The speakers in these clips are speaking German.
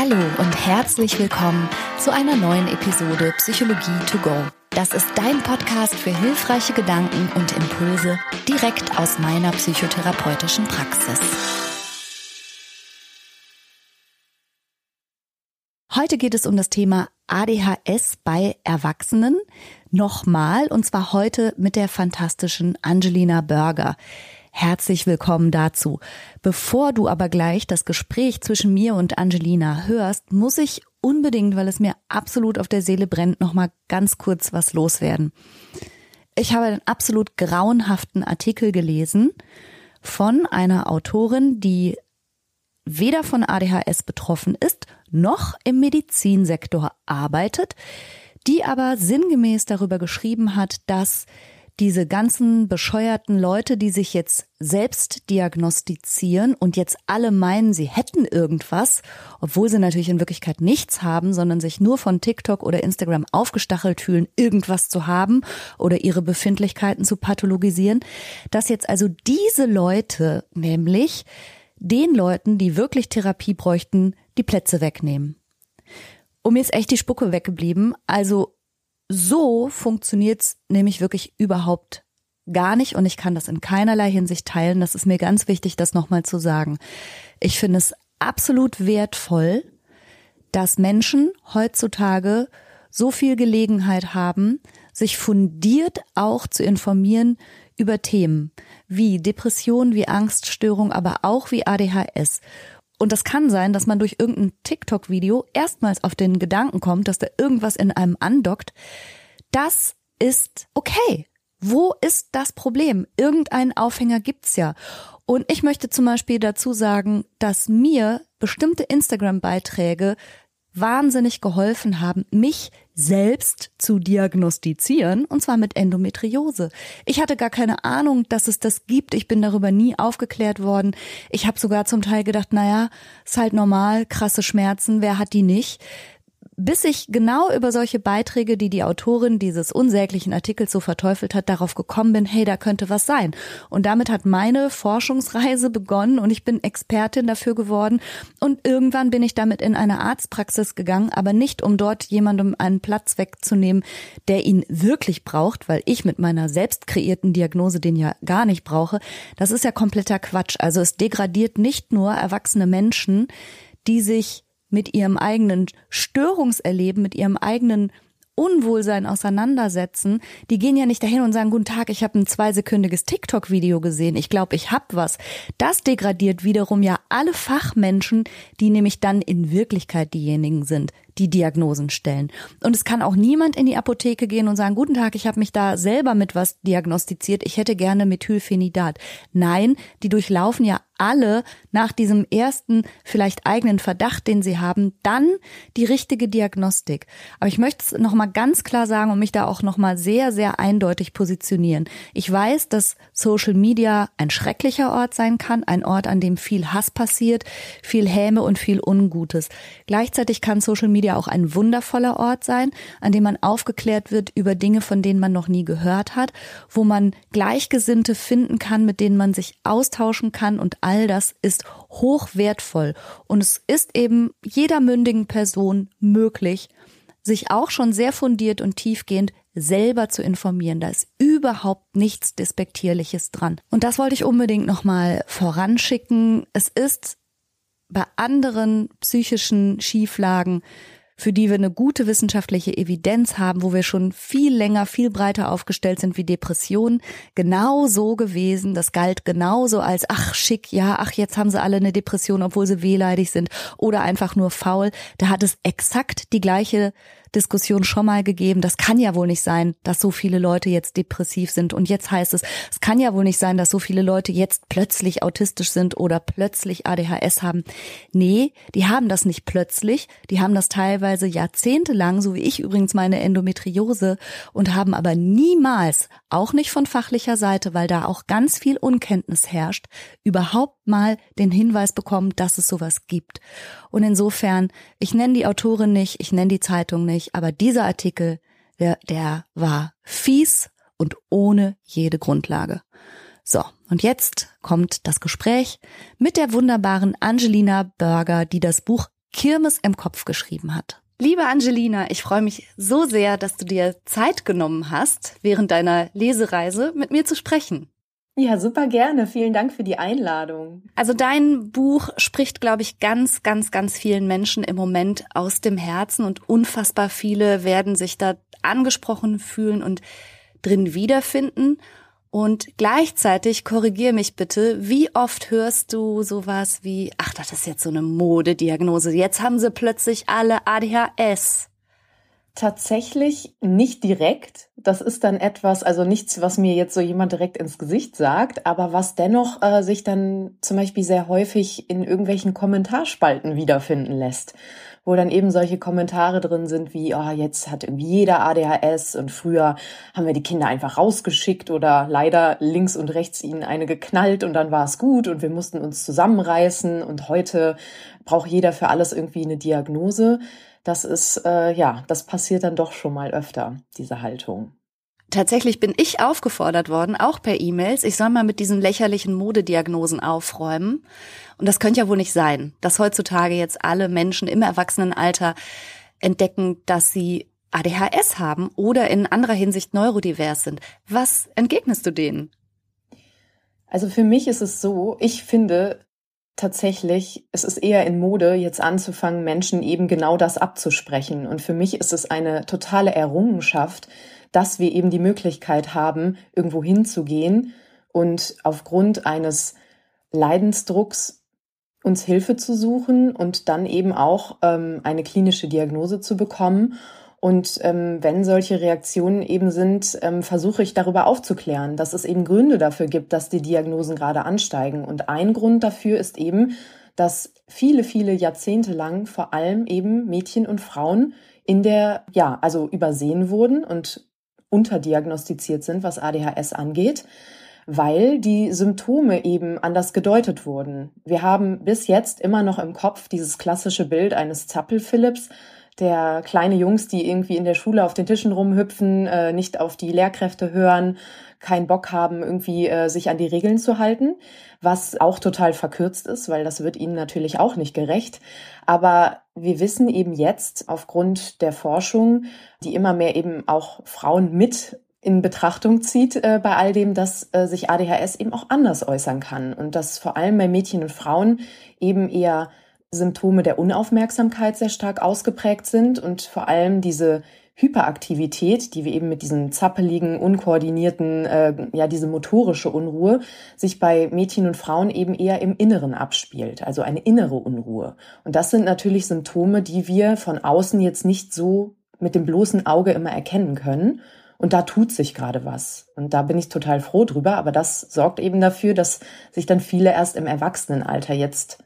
Hallo und herzlich willkommen zu einer neuen Episode Psychologie to go. Das ist dein Podcast für hilfreiche Gedanken und Impulse direkt aus meiner psychotherapeutischen Praxis. Heute geht es um das Thema ADHS bei Erwachsenen. Nochmal, und zwar heute mit der fantastischen Angelina Burger. Herzlich willkommen dazu. Bevor du aber gleich das Gespräch zwischen mir und Angelina hörst, muss ich unbedingt, weil es mir absolut auf der Seele brennt, nochmal ganz kurz was loswerden. Ich habe einen absolut grauenhaften Artikel gelesen von einer Autorin, die weder von ADHS betroffen ist, noch im Medizinsektor arbeitet, die aber sinngemäß darüber geschrieben hat, dass diese ganzen bescheuerten Leute, die sich jetzt selbst diagnostizieren und jetzt alle meinen, sie hätten irgendwas, obwohl sie natürlich in Wirklichkeit nichts haben, sondern sich nur von TikTok oder Instagram aufgestachelt fühlen, irgendwas zu haben oder ihre Befindlichkeiten zu pathologisieren, dass jetzt also diese Leute nämlich den Leuten, die wirklich Therapie bräuchten, die Plätze wegnehmen. Und mir ist echt die Spucke weggeblieben. Also so funktioniert's nämlich wirklich überhaupt gar nicht und ich kann das in keinerlei Hinsicht teilen. Das ist mir ganz wichtig, das nochmal zu sagen. Ich finde es absolut wertvoll, dass Menschen heutzutage so viel Gelegenheit haben, sich fundiert auch zu informieren über Themen wie Depression, wie Angststörung, aber auch wie ADHS. Und das kann sein, dass man durch irgendein TikTok-Video erstmals auf den Gedanken kommt, dass da irgendwas in einem andockt. Das ist okay. Wo ist das Problem? Irgendeinen Aufhänger gibt's ja. Und ich möchte zum Beispiel dazu sagen, dass mir bestimmte Instagram-Beiträge wahnsinnig geholfen haben, mich selbst zu diagnostizieren, und zwar mit Endometriose. Ich hatte gar keine Ahnung, dass es das gibt. Ich bin darüber nie aufgeklärt worden. Ich habe sogar zum Teil gedacht, naja, ist halt normal, krasse Schmerzen, wer hat die nicht? Bis ich genau über solche Beiträge, die die Autorin dieses unsäglichen Artikels so verteufelt hat, darauf gekommen bin, hey, da könnte was sein. Und damit hat meine Forschungsreise begonnen und ich bin Expertin dafür geworden. Und irgendwann bin ich damit in eine Arztpraxis gegangen, aber nicht, um dort jemandem einen Platz wegzunehmen, der ihn wirklich braucht, weil ich mit meiner selbst kreierten Diagnose den ja gar nicht brauche. Das ist ja kompletter Quatsch. Also es degradiert nicht nur erwachsene Menschen, die sich mit ihrem eigenen Störungserleben, mit ihrem eigenen Unwohlsein auseinandersetzen, die gehen ja nicht dahin und sagen, guten Tag, ich habe ein zweisekündiges TikTok-Video gesehen, ich glaube, ich hab was. Das degradiert wiederum ja alle Fachmenschen, die nämlich dann in Wirklichkeit diejenigen sind, die Diagnosen stellen. Und es kann auch niemand in die Apotheke gehen und sagen, guten Tag, ich habe mich da selber mit was diagnostiziert, ich hätte gerne Methylphenidat. Nein, die durchlaufen ja alle nach diesem ersten vielleicht eigenen Verdacht, den sie haben, dann die richtige Diagnostik. Aber ich möchte es nochmal ganz klar sagen und mich da auch nochmal sehr, sehr eindeutig positionieren. Ich weiß, dass Social Media ein schrecklicher Ort sein kann, ein Ort, an dem viel Hass passiert, viel Häme und viel Ungutes. Gleichzeitig kann Social Media ja auch ein wundervoller Ort sein, an dem man aufgeklärt wird über Dinge, von denen man noch nie gehört hat, wo man Gleichgesinnte finden kann, mit denen man sich austauschen kann und all das ist hochwertvoll. Und es ist eben jeder mündigen Person möglich, sich auch schon sehr fundiert und tiefgehend selber zu informieren. Da ist überhaupt nichts Despektierliches dran. Und das wollte ich unbedingt nochmal voranschicken. Es ist bei anderen psychischen Schieflagen für die wir eine gute wissenschaftliche Evidenz haben, wo wir schon viel länger, viel breiter aufgestellt sind wie Depressionen, genau so gewesen. Das galt genauso als, ach schick, ja, ach jetzt haben sie alle eine Depression, obwohl sie wehleidig sind oder einfach nur faul. Da hat es exakt die gleiche Diskussion schon mal gegeben. Das kann ja wohl nicht sein, dass so viele Leute jetzt depressiv sind. Und jetzt heißt es, es kann ja wohl nicht sein, dass so viele Leute jetzt plötzlich autistisch sind oder plötzlich ADHS haben. Nee, die haben das nicht plötzlich. Die haben das teilweise jahrzehntelang, so wie ich übrigens meine Endometriose, und haben aber niemals, auch nicht von fachlicher Seite, weil da auch ganz viel Unkenntnis herrscht, überhaupt mal den Hinweis bekommen, dass es sowas gibt. Und insofern, ich nenne die Autorin nicht, ich nenne die Zeitung nicht, nicht, aber dieser Artikel, der, der war fies und ohne jede Grundlage. So, und jetzt kommt das Gespräch mit der wunderbaren Angelina Berger, die das Buch Kirmes im Kopf geschrieben hat. Liebe Angelina, ich freue mich so sehr, dass du dir Zeit genommen hast, während deiner Lesereise mit mir zu sprechen. Ja, super gerne. Vielen Dank für die Einladung. Also dein Buch spricht, glaube ich, ganz, ganz, ganz vielen Menschen im Moment aus dem Herzen und unfassbar viele werden sich da angesprochen fühlen und drin wiederfinden. Und gleichzeitig korrigier mich bitte, wie oft hörst du sowas wie, ach, das ist jetzt so eine Modediagnose, jetzt haben sie plötzlich alle ADHS. Tatsächlich nicht direkt. Das ist dann etwas, also nichts, was mir jetzt so jemand direkt ins Gesicht sagt, aber was dennoch äh, sich dann zum Beispiel sehr häufig in irgendwelchen Kommentarspalten wiederfinden lässt wo dann eben solche Kommentare drin sind wie, oh, jetzt hat irgendwie jeder ADHS und früher haben wir die Kinder einfach rausgeschickt oder leider links und rechts ihnen eine geknallt und dann war es gut und wir mussten uns zusammenreißen und heute braucht jeder für alles irgendwie eine Diagnose. Das ist, äh, ja, das passiert dann doch schon mal öfter, diese Haltung. Tatsächlich bin ich aufgefordert worden, auch per E-Mails, ich soll mal mit diesen lächerlichen Modediagnosen aufräumen. Und das könnte ja wohl nicht sein, dass heutzutage jetzt alle Menschen im Erwachsenenalter entdecken, dass sie ADHS haben oder in anderer Hinsicht neurodivers sind. Was entgegnest du denen? Also für mich ist es so, ich finde tatsächlich, es ist eher in Mode, jetzt anzufangen, Menschen eben genau das abzusprechen. Und für mich ist es eine totale Errungenschaft, dass wir eben die Möglichkeit haben, irgendwo hinzugehen und aufgrund eines Leidensdrucks uns Hilfe zu suchen und dann eben auch ähm, eine klinische Diagnose zu bekommen. Und ähm, wenn solche Reaktionen eben sind, ähm, versuche ich darüber aufzuklären, dass es eben Gründe dafür gibt, dass die Diagnosen gerade ansteigen. Und ein Grund dafür ist eben, dass viele, viele Jahrzehnte lang vor allem eben Mädchen und Frauen in der, ja, also übersehen wurden und unterdiagnostiziert sind, was ADHS angeht weil die Symptome eben anders gedeutet wurden. Wir haben bis jetzt immer noch im Kopf dieses klassische Bild eines Zappel-Philipps, der kleine Jungs, die irgendwie in der Schule auf den Tischen rumhüpfen, äh, nicht auf die Lehrkräfte hören, keinen Bock haben, irgendwie äh, sich an die Regeln zu halten, was auch total verkürzt ist, weil das wird ihnen natürlich auch nicht gerecht. Aber wir wissen eben jetzt aufgrund der Forschung, die immer mehr eben auch Frauen mit in Betrachtung zieht äh, bei all dem, dass äh, sich ADHS eben auch anders äußern kann und dass vor allem bei Mädchen und Frauen eben eher Symptome der Unaufmerksamkeit sehr stark ausgeprägt sind und vor allem diese Hyperaktivität, die wir eben mit diesen zappeligen, unkoordinierten, äh, ja, diese motorische Unruhe, sich bei Mädchen und Frauen eben eher im Inneren abspielt, also eine innere Unruhe. Und das sind natürlich Symptome, die wir von außen jetzt nicht so mit dem bloßen Auge immer erkennen können. Und da tut sich gerade was. Und da bin ich total froh drüber. Aber das sorgt eben dafür, dass sich dann viele erst im Erwachsenenalter jetzt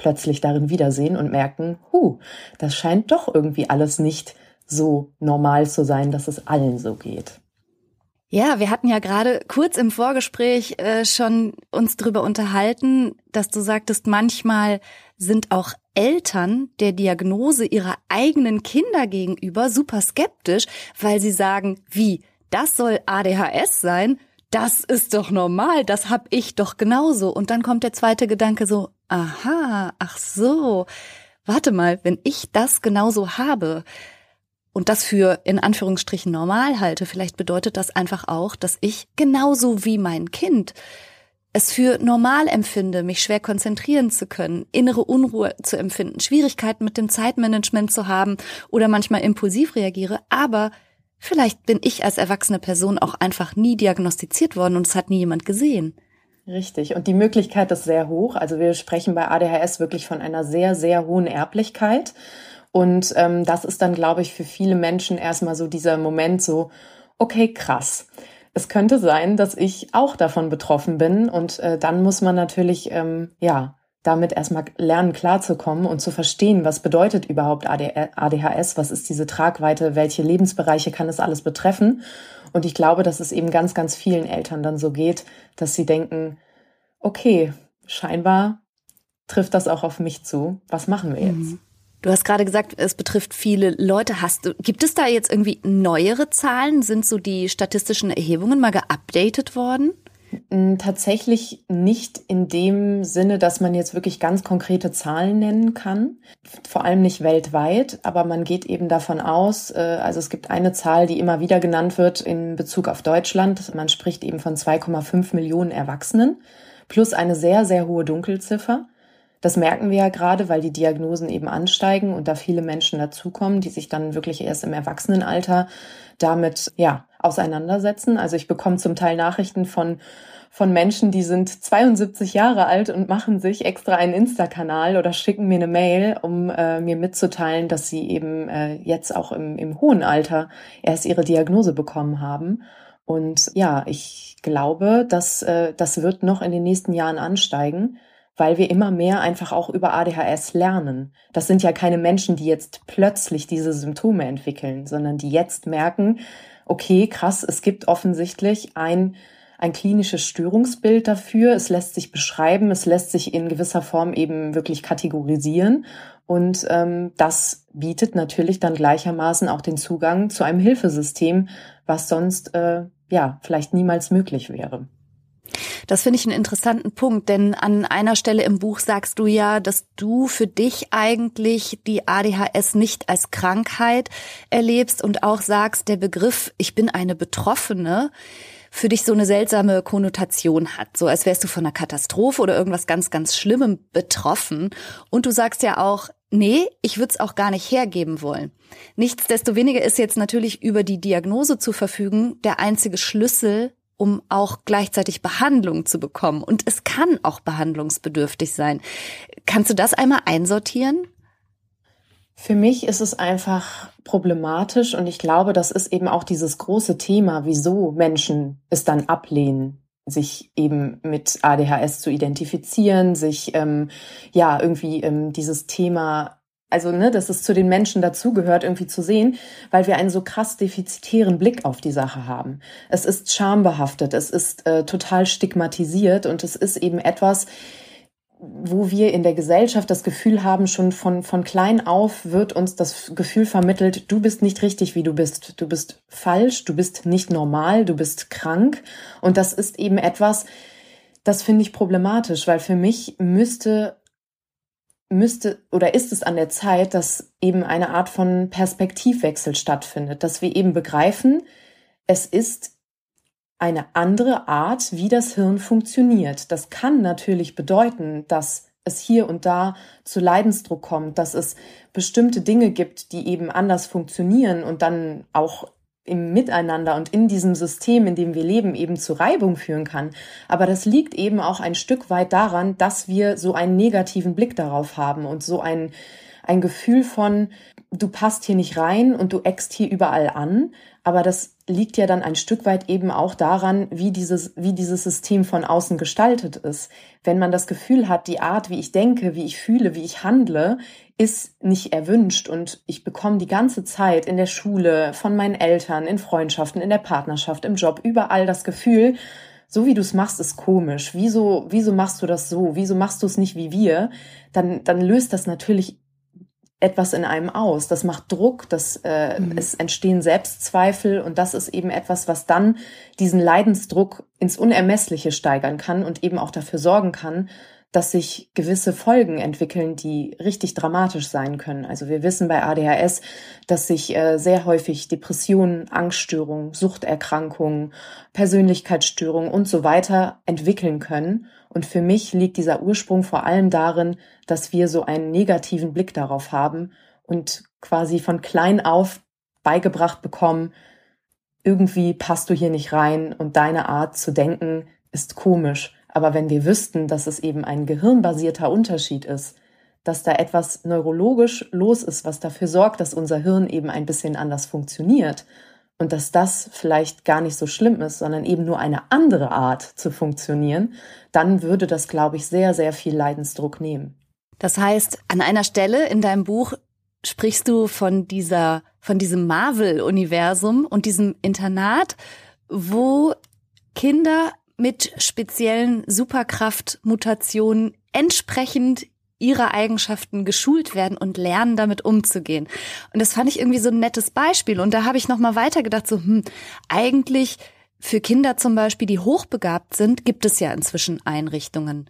plötzlich darin wiedersehen und merken, hu, das scheint doch irgendwie alles nicht so normal zu sein, dass es allen so geht. Ja, wir hatten ja gerade kurz im Vorgespräch äh, schon uns drüber unterhalten, dass du sagtest, manchmal sind auch Eltern der Diagnose ihrer eigenen Kinder gegenüber super skeptisch, weil sie sagen, wie, das soll ADHS sein? Das ist doch normal, das hab ich doch genauso. Und dann kommt der zweite Gedanke so, aha, ach so, warte mal, wenn ich das genauso habe, und das für in Anführungsstrichen normal halte, vielleicht bedeutet das einfach auch, dass ich genauso wie mein Kind es für normal empfinde, mich schwer konzentrieren zu können, innere Unruhe zu empfinden, Schwierigkeiten mit dem Zeitmanagement zu haben oder manchmal impulsiv reagiere, aber vielleicht bin ich als erwachsene Person auch einfach nie diagnostiziert worden und es hat nie jemand gesehen. Richtig. Und die Möglichkeit ist sehr hoch. Also wir sprechen bei ADHS wirklich von einer sehr, sehr hohen Erblichkeit. Und ähm, das ist dann, glaube ich, für viele Menschen erstmal so dieser Moment so, okay, krass. Es könnte sein, dass ich auch davon betroffen bin und äh, dann muss man natürlich, ähm, ja, damit erstmal lernen, klarzukommen und zu verstehen, was bedeutet überhaupt ADHS, was ist diese Tragweite, welche Lebensbereiche kann es alles betreffen. Und ich glaube, dass es eben ganz, ganz vielen Eltern dann so geht, dass sie denken, okay, scheinbar trifft das auch auf mich zu. Was machen wir jetzt? Mhm. Du hast gerade gesagt, es betrifft viele Leute. Hast gibt es da jetzt irgendwie neuere Zahlen? Sind so die statistischen Erhebungen mal geupdatet worden? Tatsächlich nicht in dem Sinne, dass man jetzt wirklich ganz konkrete Zahlen nennen kann. Vor allem nicht weltweit, aber man geht eben davon aus, äh, also es gibt eine Zahl, die immer wieder genannt wird in Bezug auf Deutschland. Man spricht eben von 2,5 Millionen Erwachsenen plus eine sehr, sehr hohe Dunkelziffer. Das merken wir ja gerade, weil die Diagnosen eben ansteigen und da viele Menschen dazukommen, die sich dann wirklich erst im Erwachsenenalter damit, ja, auseinandersetzen. Also ich bekomme zum Teil Nachrichten von von Menschen, die sind 72 Jahre alt und machen sich extra einen Insta-Kanal oder schicken mir eine Mail, um äh, mir mitzuteilen, dass sie eben äh, jetzt auch im, im hohen Alter erst ihre Diagnose bekommen haben. Und ja, ich glaube, dass äh, das wird noch in den nächsten Jahren ansteigen, weil wir immer mehr einfach auch über ADHS lernen. Das sind ja keine Menschen, die jetzt plötzlich diese Symptome entwickeln, sondern die jetzt merken, okay, krass, es gibt offensichtlich ein ein klinisches Störungsbild dafür. Es lässt sich beschreiben, es lässt sich in gewisser Form eben wirklich kategorisieren. Und ähm, das bietet natürlich dann gleichermaßen auch den Zugang zu einem Hilfesystem, was sonst äh, ja vielleicht niemals möglich wäre. Das finde ich einen interessanten Punkt, denn an einer Stelle im Buch sagst du ja, dass du für dich eigentlich die ADHS nicht als Krankheit erlebst und auch sagst, der Begriff, ich bin eine Betroffene, für dich so eine seltsame Konnotation hat, so als wärst du von einer Katastrophe oder irgendwas ganz, ganz Schlimmem betroffen. Und du sagst ja auch, nee, ich würde es auch gar nicht hergeben wollen. Nichtsdestoweniger ist jetzt natürlich über die Diagnose zu verfügen der einzige Schlüssel, um auch gleichzeitig Behandlung zu bekommen. Und es kann auch behandlungsbedürftig sein. Kannst du das einmal einsortieren? Für mich ist es einfach problematisch und ich glaube, das ist eben auch dieses große Thema, wieso Menschen es dann ablehnen, sich eben mit ADHS zu identifizieren, sich ähm, ja irgendwie ähm, dieses Thema also, ne, dass es zu den Menschen dazugehört, irgendwie zu sehen, weil wir einen so krass defizitären Blick auf die Sache haben. Es ist schambehaftet, es ist äh, total stigmatisiert und es ist eben etwas, wo wir in der Gesellschaft das Gefühl haben, schon von, von klein auf wird uns das Gefühl vermittelt, du bist nicht richtig, wie du bist. Du bist falsch, du bist nicht normal, du bist krank. Und das ist eben etwas, das finde ich problematisch, weil für mich müsste, müsste oder ist es an der Zeit, dass eben eine Art von Perspektivwechsel stattfindet, dass wir eben begreifen, es ist eine andere Art, wie das Hirn funktioniert. Das kann natürlich bedeuten, dass es hier und da zu Leidensdruck kommt, dass es bestimmte Dinge gibt, die eben anders funktionieren und dann auch im Miteinander und in diesem System, in dem wir leben, eben zu Reibung führen kann. Aber das liegt eben auch ein Stück weit daran, dass wir so einen negativen Blick darauf haben und so ein, ein Gefühl von, du passt hier nicht rein und du eckst hier überall an. Aber das liegt ja dann ein Stück weit eben auch daran, wie dieses, wie dieses System von außen gestaltet ist. Wenn man das Gefühl hat, die Art, wie ich denke, wie ich fühle, wie ich handle, ist nicht erwünscht und ich bekomme die ganze Zeit in der Schule, von meinen Eltern, in Freundschaften, in der Partnerschaft, im Job, überall das Gefühl, so wie du es machst, ist komisch. Wieso, wieso machst du das so? Wieso machst du es nicht wie wir? Dann, dann löst das natürlich etwas in einem aus. Das macht Druck, das, äh, mhm. es entstehen Selbstzweifel und das ist eben etwas, was dann diesen Leidensdruck ins Unermessliche steigern kann und eben auch dafür sorgen kann, dass sich gewisse Folgen entwickeln, die richtig dramatisch sein können. Also wir wissen bei ADHS, dass sich äh, sehr häufig Depressionen, Angststörungen, Suchterkrankungen, Persönlichkeitsstörungen und so weiter entwickeln können. Und für mich liegt dieser Ursprung vor allem darin, dass wir so einen negativen Blick darauf haben und quasi von klein auf beigebracht bekommen, irgendwie passt du hier nicht rein und deine Art zu denken ist komisch. Aber wenn wir wüssten, dass es eben ein gehirnbasierter Unterschied ist, dass da etwas neurologisch los ist, was dafür sorgt, dass unser Hirn eben ein bisschen anders funktioniert und dass das vielleicht gar nicht so schlimm ist, sondern eben nur eine andere Art zu funktionieren, dann würde das, glaube ich, sehr, sehr viel Leidensdruck nehmen. Das heißt, an einer Stelle in deinem Buch sprichst du von dieser, von diesem Marvel-Universum und diesem Internat, wo Kinder mit speziellen Superkraftmutationen entsprechend ihrer Eigenschaften geschult werden und lernen, damit umzugehen. Und das fand ich irgendwie so ein nettes Beispiel. Und da habe ich noch mal weitergedacht, so, hm, eigentlich für Kinder zum Beispiel, die hochbegabt sind, gibt es ja inzwischen Einrichtungen.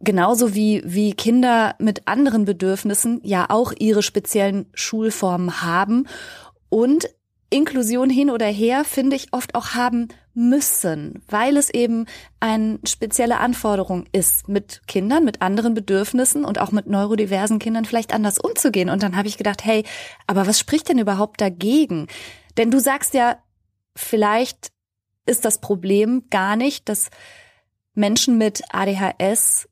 Genauso wie, wie Kinder mit anderen Bedürfnissen ja auch ihre speziellen Schulformen haben und Inklusion hin oder her, finde ich, oft auch haben müssen, weil es eben eine spezielle Anforderung ist, mit Kindern, mit anderen Bedürfnissen und auch mit neurodiversen Kindern vielleicht anders umzugehen. Und dann habe ich gedacht, hey, aber was spricht denn überhaupt dagegen? Denn du sagst ja, vielleicht ist das Problem gar nicht, dass Menschen mit ADHS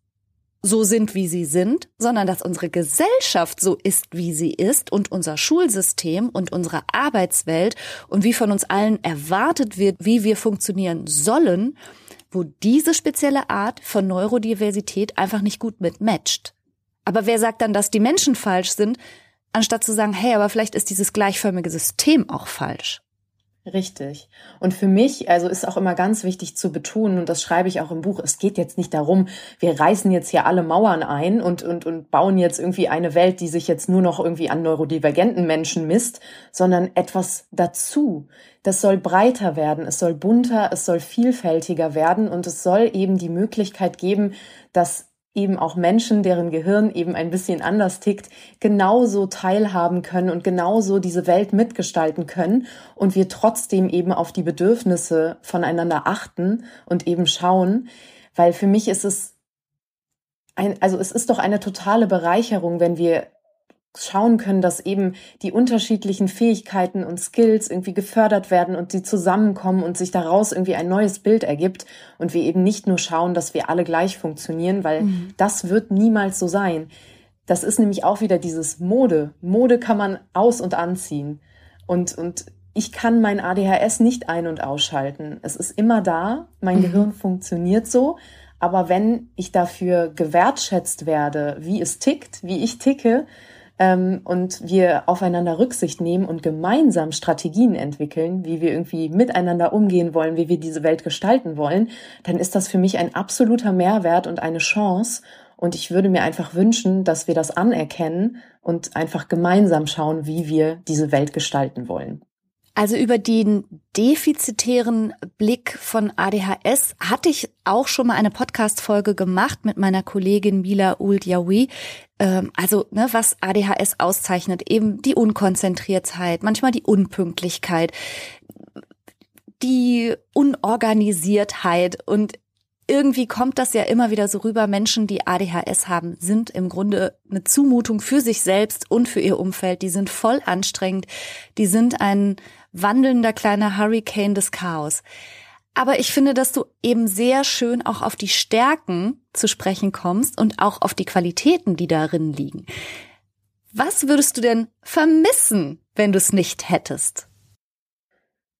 so sind, wie sie sind, sondern dass unsere Gesellschaft so ist, wie sie ist und unser Schulsystem und unsere Arbeitswelt und wie von uns allen erwartet wird, wie wir funktionieren sollen, wo diese spezielle Art von Neurodiversität einfach nicht gut mit matcht. Aber wer sagt dann, dass die Menschen falsch sind, anstatt zu sagen, hey, aber vielleicht ist dieses gleichförmige System auch falsch? Richtig. Und für mich, also ist auch immer ganz wichtig zu betonen, und das schreibe ich auch im Buch, es geht jetzt nicht darum, wir reißen jetzt hier alle Mauern ein und, und, und bauen jetzt irgendwie eine Welt, die sich jetzt nur noch irgendwie an neurodivergenten Menschen misst, sondern etwas dazu. Das soll breiter werden, es soll bunter, es soll vielfältiger werden und es soll eben die Möglichkeit geben, dass eben auch Menschen, deren Gehirn eben ein bisschen anders tickt, genauso teilhaben können und genauso diese Welt mitgestalten können und wir trotzdem eben auf die Bedürfnisse voneinander achten und eben schauen, weil für mich ist es ein, also es ist doch eine totale Bereicherung, wenn wir schauen können, dass eben die unterschiedlichen Fähigkeiten und Skills irgendwie gefördert werden und sie zusammenkommen und sich daraus irgendwie ein neues Bild ergibt und wir eben nicht nur schauen, dass wir alle gleich funktionieren, weil mhm. das wird niemals so sein. Das ist nämlich auch wieder dieses Mode. Mode kann man aus- und anziehen. Und, und ich kann mein ADHS nicht ein- und ausschalten. Es ist immer da. Mein mhm. Gehirn funktioniert so. Aber wenn ich dafür gewertschätzt werde, wie es tickt, wie ich ticke, ähm, und wir aufeinander Rücksicht nehmen und gemeinsam Strategien entwickeln, wie wir irgendwie miteinander umgehen wollen, wie wir diese Welt gestalten wollen, dann ist das für mich ein absoluter Mehrwert und eine Chance. Und ich würde mir einfach wünschen, dass wir das anerkennen und einfach gemeinsam schauen, wie wir diese Welt gestalten wollen. Also über den defizitären Blick von ADHS hatte ich auch schon mal eine Podcast-Folge gemacht mit meiner Kollegin Mila Uld-Yawi. Ähm, also, ne, was ADHS auszeichnet, eben die Unkonzentriertheit, manchmal die Unpünktlichkeit, die Unorganisiertheit und irgendwie kommt das ja immer wieder so rüber. Menschen, die ADHS haben, sind im Grunde eine Zumutung für sich selbst und für ihr Umfeld. Die sind voll anstrengend. Die sind ein wandelnder kleiner Hurricane des Chaos. Aber ich finde, dass du eben sehr schön auch auf die Stärken zu sprechen kommst und auch auf die Qualitäten, die darin liegen. Was würdest du denn vermissen, wenn du es nicht hättest?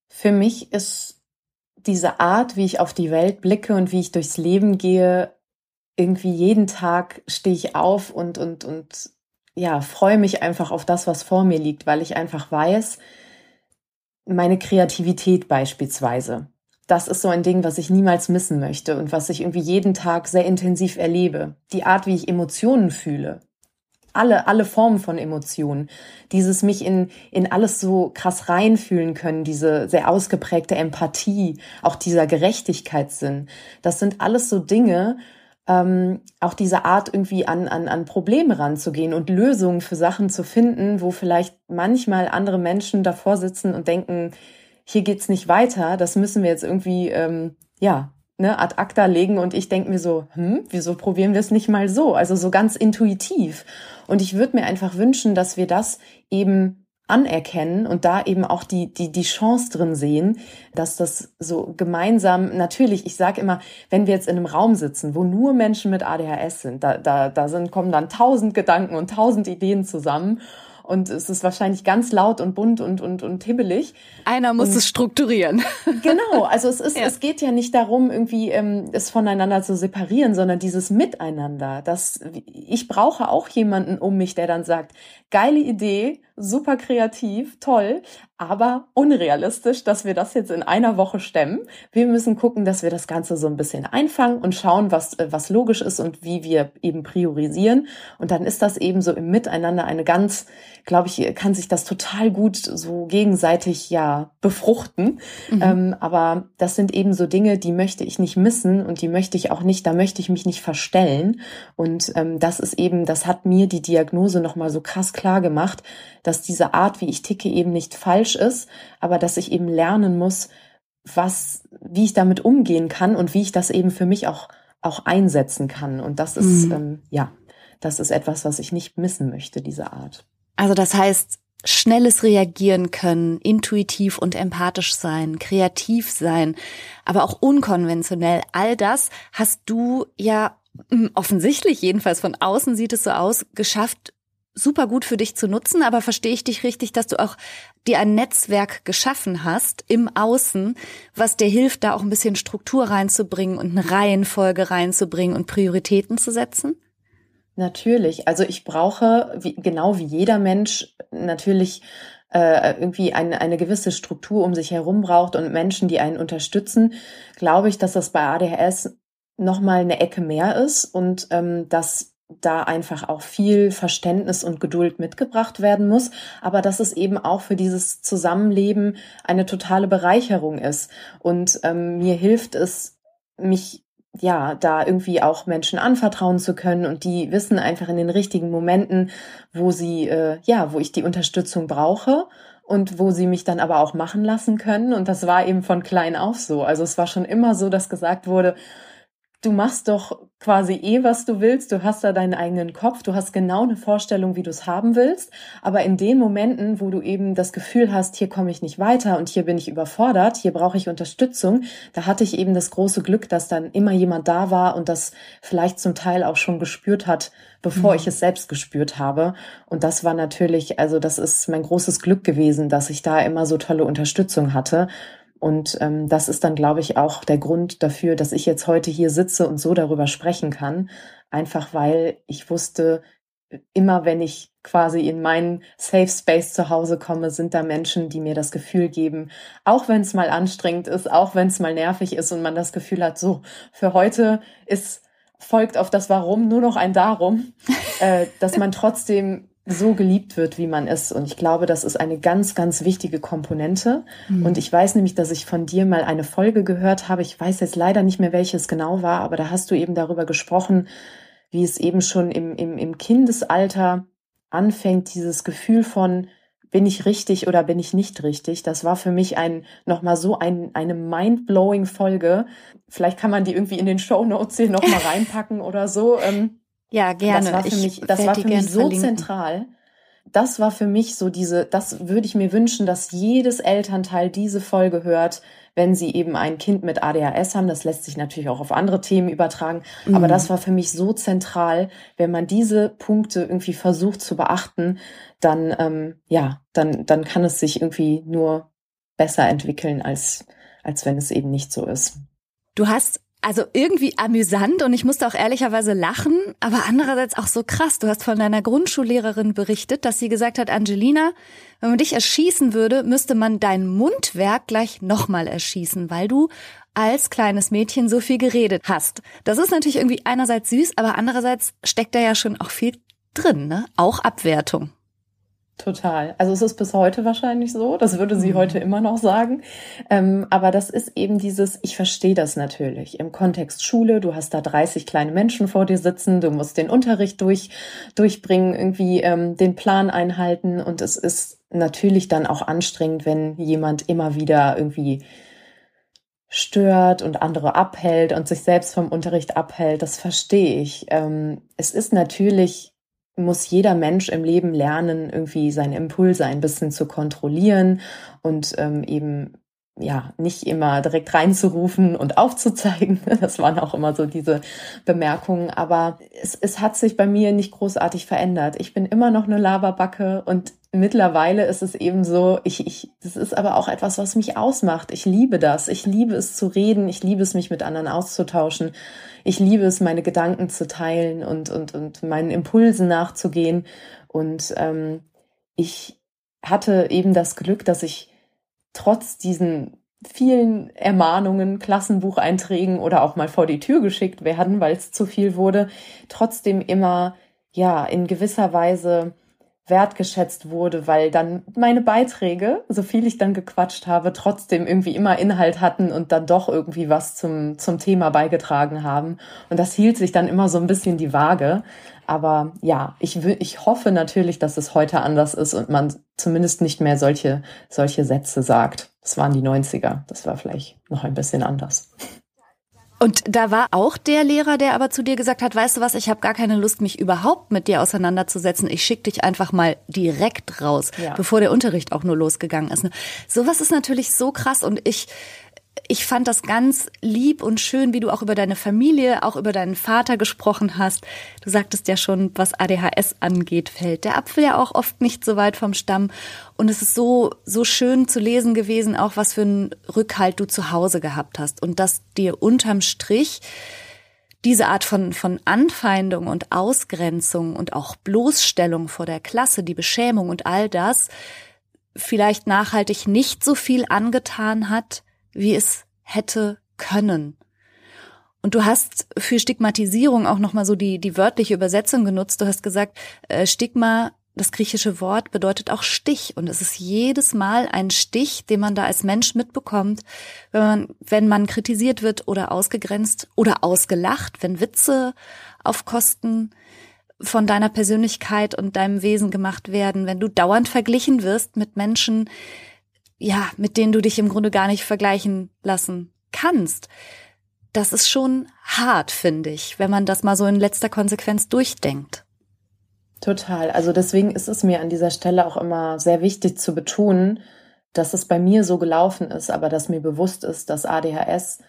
Für mich ist diese Art, wie ich auf die Welt blicke und wie ich durchs Leben gehe, irgendwie jeden Tag stehe ich auf und, und, und ja, freue mich einfach auf das, was vor mir liegt, weil ich einfach weiß, meine Kreativität beispielsweise. Das ist so ein Ding, was ich niemals missen möchte und was ich irgendwie jeden Tag sehr intensiv erlebe. Die Art, wie ich Emotionen fühle. Alle, alle Formen von Emotionen. Dieses mich in, in alles so krass reinfühlen können, diese sehr ausgeprägte Empathie, auch dieser Gerechtigkeitssinn. Das sind alles so Dinge, ähm, auch diese Art irgendwie an, an, an Probleme ranzugehen und Lösungen für Sachen zu finden, wo vielleicht manchmal andere Menschen davor sitzen und denken, hier geht's nicht weiter, das müssen wir jetzt irgendwie, ähm, ja, ne, ad acta legen und ich denke mir so, hm, wieso probieren wir es nicht mal so? Also so ganz intuitiv. Und ich würde mir einfach wünschen, dass wir das eben anerkennen und da eben auch die, die, die Chance drin sehen, dass das so gemeinsam, natürlich, ich sage immer, wenn wir jetzt in einem Raum sitzen, wo nur Menschen mit ADHS sind, da, da, da sind, kommen dann tausend Gedanken und tausend Ideen zusammen und es ist wahrscheinlich ganz laut und bunt und und und hibbelig. Einer muss und, es strukturieren. Genau, also es ist ja. es geht ja nicht darum irgendwie ähm, es voneinander zu separieren, sondern dieses Miteinander. Das ich brauche auch jemanden um mich, der dann sagt, geile Idee, super kreativ, toll, aber unrealistisch, dass wir das jetzt in einer Woche stemmen. Wir müssen gucken, dass wir das Ganze so ein bisschen einfangen und schauen, was, äh, was logisch ist und wie wir eben priorisieren. Und dann ist das eben so im Miteinander eine ganz, glaube ich, kann sich das total gut so gegenseitig ja befruchten. Mhm. Ähm, aber das sind eben so Dinge, die möchte ich nicht missen und die möchte ich auch nicht, da möchte ich mich nicht verstellen. Und ähm, das ist eben, das hat mir die Diagnose nochmal so krass klar gemacht, dass diese Art, wie ich ticke, eben nicht falsch ist, aber dass ich eben lernen muss, was, wie ich damit umgehen kann und wie ich das eben für mich auch, auch einsetzen kann. Und das ist, mhm. ähm, ja, das ist etwas, was ich nicht missen möchte, diese Art. Also das heißt, schnelles Reagieren können, intuitiv und empathisch sein, kreativ sein, aber auch unkonventionell. All das hast du ja hm, offensichtlich, jedenfalls von außen sieht es so aus, geschafft, super gut für dich zu nutzen, aber verstehe ich dich richtig, dass du auch dir ein Netzwerk geschaffen hast im Außen, was dir hilft, da auch ein bisschen Struktur reinzubringen und eine Reihenfolge reinzubringen und Prioritäten zu setzen? Natürlich. Also ich brauche, wie, genau wie jeder Mensch, natürlich äh, irgendwie eine, eine gewisse Struktur um sich herum braucht und Menschen, die einen unterstützen, glaube ich, dass das bei ADHS noch mal eine Ecke mehr ist und ähm, dass da einfach auch viel Verständnis und Geduld mitgebracht werden muss, aber dass es eben auch für dieses Zusammenleben eine totale Bereicherung ist. Und ähm, mir hilft es, mich ja, da irgendwie auch Menschen anvertrauen zu können und die wissen einfach in den richtigen Momenten, wo sie, äh, ja, wo ich die Unterstützung brauche und wo sie mich dann aber auch machen lassen können. Und das war eben von klein auf so. Also es war schon immer so, dass gesagt wurde, du machst doch quasi eh, was du willst. Du hast da deinen eigenen Kopf. Du hast genau eine Vorstellung, wie du es haben willst. Aber in den Momenten, wo du eben das Gefühl hast, hier komme ich nicht weiter und hier bin ich überfordert, hier brauche ich Unterstützung, da hatte ich eben das große Glück, dass dann immer jemand da war und das vielleicht zum Teil auch schon gespürt hat, bevor mhm. ich es selbst gespürt habe. Und das war natürlich, also das ist mein großes Glück gewesen, dass ich da immer so tolle Unterstützung hatte. Und ähm, das ist dann, glaube ich, auch der Grund dafür, dass ich jetzt heute hier sitze und so darüber sprechen kann. Einfach weil ich wusste, immer wenn ich quasi in meinen Safe Space zu Hause komme, sind da Menschen, die mir das Gefühl geben, auch wenn es mal anstrengend ist, auch wenn es mal nervig ist und man das Gefühl hat, so, für heute ist folgt auf das Warum nur noch ein Darum, äh, dass man trotzdem so geliebt wird, wie man ist. Und ich glaube, das ist eine ganz, ganz wichtige Komponente. Mhm. Und ich weiß nämlich, dass ich von dir mal eine Folge gehört habe. Ich weiß jetzt leider nicht mehr, welches genau war, aber da hast du eben darüber gesprochen, wie es eben schon im, im, im Kindesalter anfängt, dieses Gefühl von, bin ich richtig oder bin ich nicht richtig? Das war für mich ein, nochmal so ein, eine mind-blowing Folge. Vielleicht kann man die irgendwie in den Show Notes hier nochmal reinpacken oder so. Ähm, ja, gerne. Das war für mich, das war für mich so verlinken. zentral. Das war für mich so diese, das würde ich mir wünschen, dass jedes Elternteil diese Folge hört, wenn sie eben ein Kind mit ADHS haben. Das lässt sich natürlich auch auf andere Themen übertragen. Mhm. Aber das war für mich so zentral. Wenn man diese Punkte irgendwie versucht zu beachten, dann, ähm, ja, dann, dann kann es sich irgendwie nur besser entwickeln, als, als wenn es eben nicht so ist. Du hast also irgendwie amüsant und ich musste auch ehrlicherweise lachen, aber andererseits auch so krass. Du hast von deiner Grundschullehrerin berichtet, dass sie gesagt hat, Angelina, wenn man dich erschießen würde, müsste man dein Mundwerk gleich nochmal erschießen, weil du als kleines Mädchen so viel geredet hast. Das ist natürlich irgendwie einerseits süß, aber andererseits steckt da ja schon auch viel drin, ne? Auch Abwertung. Total. Also es ist bis heute wahrscheinlich so. Das würde sie mhm. heute immer noch sagen. Ähm, aber das ist eben dieses, ich verstehe das natürlich. Im Kontext Schule, du hast da 30 kleine Menschen vor dir sitzen, du musst den Unterricht durch, durchbringen, irgendwie ähm, den Plan einhalten. Und es ist natürlich dann auch anstrengend, wenn jemand immer wieder irgendwie stört und andere abhält und sich selbst vom Unterricht abhält. Das verstehe ich. Ähm, es ist natürlich muss jeder Mensch im Leben lernen, irgendwie seine Impulse ein bisschen zu kontrollieren und ähm, eben ja, nicht immer direkt reinzurufen und aufzuzeigen. Das waren auch immer so diese Bemerkungen. Aber es, es hat sich bei mir nicht großartig verändert. Ich bin immer noch eine Lavabacke und mittlerweile ist es eben so, ich, ich, das ist aber auch etwas, was mich ausmacht. Ich liebe das. Ich liebe es zu reden. Ich liebe es, mich mit anderen auszutauschen. Ich liebe es, meine Gedanken zu teilen und, und, und meinen Impulsen nachzugehen. Und ähm, ich hatte eben das Glück, dass ich trotz diesen vielen Ermahnungen, Klassenbucheinträgen oder auch mal vor die Tür geschickt werden, weil es zu viel wurde, trotzdem immer ja in gewisser Weise wertgeschätzt wurde, weil dann meine Beiträge, so viel ich dann gequatscht habe, trotzdem irgendwie immer Inhalt hatten und dann doch irgendwie was zum, zum Thema beigetragen haben. Und das hielt sich dann immer so ein bisschen die Waage. Aber ja, ich, ich hoffe natürlich, dass es heute anders ist und man zumindest nicht mehr solche, solche Sätze sagt. Das waren die 90er. Das war vielleicht noch ein bisschen anders. Und da war auch der Lehrer, der aber zu dir gesagt hat, weißt du was, ich habe gar keine Lust, mich überhaupt mit dir auseinanderzusetzen. Ich schicke dich einfach mal direkt raus, ja. bevor der Unterricht auch nur losgegangen ist. Sowas ist natürlich so krass und ich ich fand das ganz lieb und schön, wie du auch über deine Familie, auch über deinen Vater gesprochen hast. Du sagtest ja schon, was ADHS angeht, fällt der Apfel ja auch oft nicht so weit vom Stamm. Und es ist so, so schön zu lesen gewesen, auch was für einen Rückhalt du zu Hause gehabt hast. Und dass dir unterm Strich diese Art von, von Anfeindung und Ausgrenzung und auch Bloßstellung vor der Klasse, die Beschämung und all das vielleicht nachhaltig nicht so viel angetan hat, wie es hätte können. Und du hast für Stigmatisierung auch nochmal so die, die wörtliche Übersetzung genutzt. Du hast gesagt, äh, Stigma, das griechische Wort, bedeutet auch Stich. Und es ist jedes Mal ein Stich, den man da als Mensch mitbekommt, wenn man, wenn man kritisiert wird oder ausgegrenzt oder ausgelacht, wenn Witze auf Kosten von deiner Persönlichkeit und deinem Wesen gemacht werden, wenn du dauernd verglichen wirst mit Menschen, ja, mit denen du dich im Grunde gar nicht vergleichen lassen kannst. Das ist schon hart, finde ich, wenn man das mal so in letzter Konsequenz durchdenkt. Total. Also deswegen ist es mir an dieser Stelle auch immer sehr wichtig zu betonen, dass es bei mir so gelaufen ist, aber dass mir bewusst ist, dass ADHS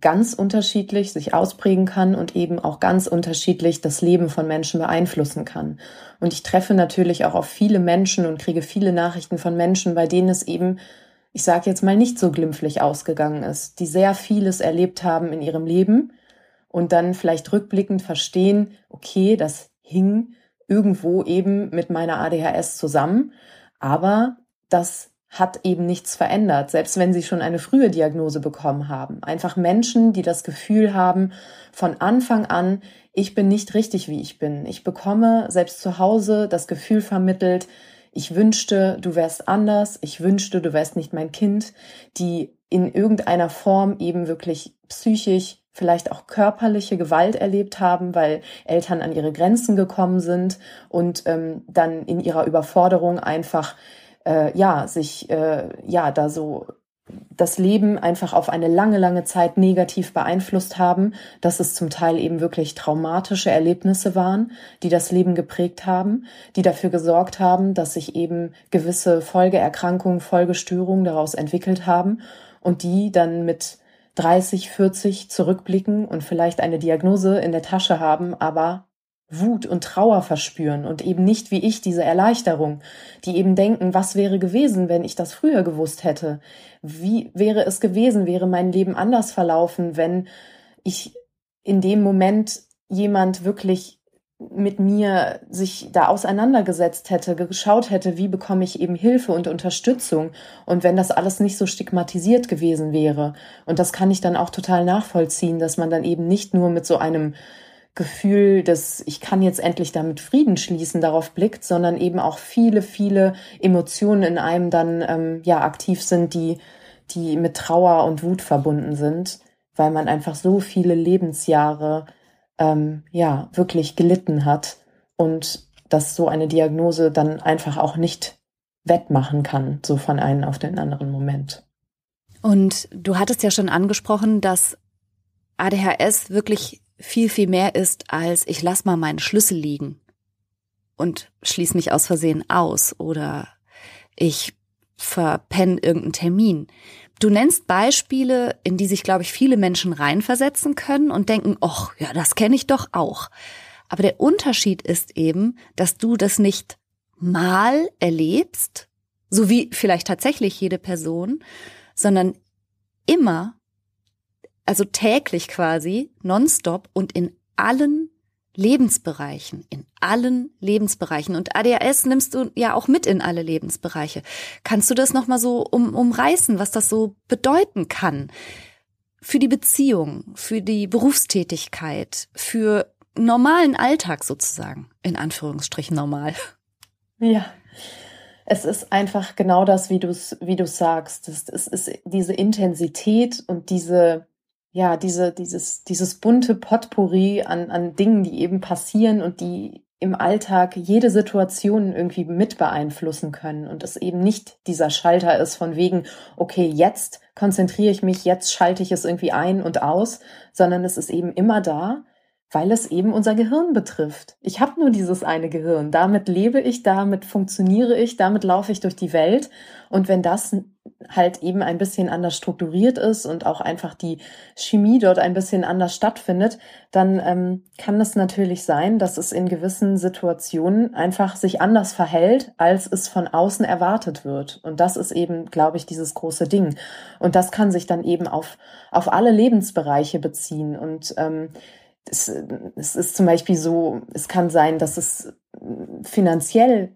ganz unterschiedlich sich ausprägen kann und eben auch ganz unterschiedlich das Leben von Menschen beeinflussen kann. Und ich treffe natürlich auch auf viele Menschen und kriege viele Nachrichten von Menschen, bei denen es eben, ich sage jetzt mal, nicht so glimpflich ausgegangen ist, die sehr vieles erlebt haben in ihrem Leben und dann vielleicht rückblickend verstehen, okay, das hing irgendwo eben mit meiner ADHS zusammen, aber das hat eben nichts verändert, selbst wenn sie schon eine frühe Diagnose bekommen haben. Einfach Menschen, die das Gefühl haben, von Anfang an, ich bin nicht richtig, wie ich bin. Ich bekomme selbst zu Hause das Gefühl vermittelt, ich wünschte, du wärst anders, ich wünschte, du wärst nicht mein Kind, die in irgendeiner Form eben wirklich psychisch, vielleicht auch körperliche Gewalt erlebt haben, weil Eltern an ihre Grenzen gekommen sind und ähm, dann in ihrer Überforderung einfach äh, ja, sich äh, ja da so das Leben einfach auf eine lange, lange Zeit negativ beeinflusst haben, dass es zum Teil eben wirklich traumatische Erlebnisse waren, die das Leben geprägt haben, die dafür gesorgt haben, dass sich eben gewisse Folgeerkrankungen, Folgestörungen daraus entwickelt haben und die dann mit 30, 40 zurückblicken und vielleicht eine Diagnose in der Tasche haben, aber Wut und Trauer verspüren und eben nicht wie ich diese Erleichterung, die eben denken, was wäre gewesen, wenn ich das früher gewusst hätte? Wie wäre es gewesen, wäre mein Leben anders verlaufen, wenn ich in dem Moment jemand wirklich mit mir sich da auseinandergesetzt hätte, geschaut hätte, wie bekomme ich eben Hilfe und Unterstützung und wenn das alles nicht so stigmatisiert gewesen wäre. Und das kann ich dann auch total nachvollziehen, dass man dann eben nicht nur mit so einem Gefühl, dass ich kann jetzt endlich damit Frieden schließen, darauf blickt, sondern eben auch viele, viele Emotionen in einem dann ähm, ja aktiv sind, die, die mit Trauer und Wut verbunden sind, weil man einfach so viele Lebensjahre ähm, ja wirklich gelitten hat und dass so eine Diagnose dann einfach auch nicht wettmachen kann, so von einem auf den anderen Moment. Und du hattest ja schon angesprochen, dass ADHS wirklich viel, viel mehr ist als ich lass mal meinen Schlüssel liegen und schließ mich aus Versehen aus oder ich verpenne irgendeinen Termin. Du nennst Beispiele, in die sich, glaube ich, viele Menschen reinversetzen können und denken, ach, ja, das kenne ich doch auch. Aber der Unterschied ist eben, dass du das nicht mal erlebst, so wie vielleicht tatsächlich jede Person, sondern immer also täglich quasi, nonstop und in allen Lebensbereichen, in allen Lebensbereichen. Und ADHS nimmst du ja auch mit in alle Lebensbereiche. Kannst du das nochmal so um, umreißen, was das so bedeuten kann? Für die Beziehung, für die Berufstätigkeit, für normalen Alltag sozusagen, in Anführungsstrichen normal. Ja. Es ist einfach genau das, wie du es wie du sagst. Es, es ist diese Intensität und diese ja, diese, dieses, dieses bunte Potpourri an, an Dingen, die eben passieren und die im Alltag jede Situation irgendwie mit beeinflussen können und es eben nicht dieser Schalter ist von wegen, okay, jetzt konzentriere ich mich, jetzt schalte ich es irgendwie ein und aus, sondern es ist eben immer da weil es eben unser Gehirn betrifft. Ich habe nur dieses eine Gehirn. Damit lebe ich, damit funktioniere ich, damit laufe ich durch die Welt. Und wenn das halt eben ein bisschen anders strukturiert ist und auch einfach die Chemie dort ein bisschen anders stattfindet, dann ähm, kann es natürlich sein, dass es in gewissen Situationen einfach sich anders verhält, als es von außen erwartet wird. Und das ist eben, glaube ich, dieses große Ding. Und das kann sich dann eben auf, auf alle Lebensbereiche beziehen. Und ähm, es, es ist zum Beispiel so, es kann sein, dass es finanziell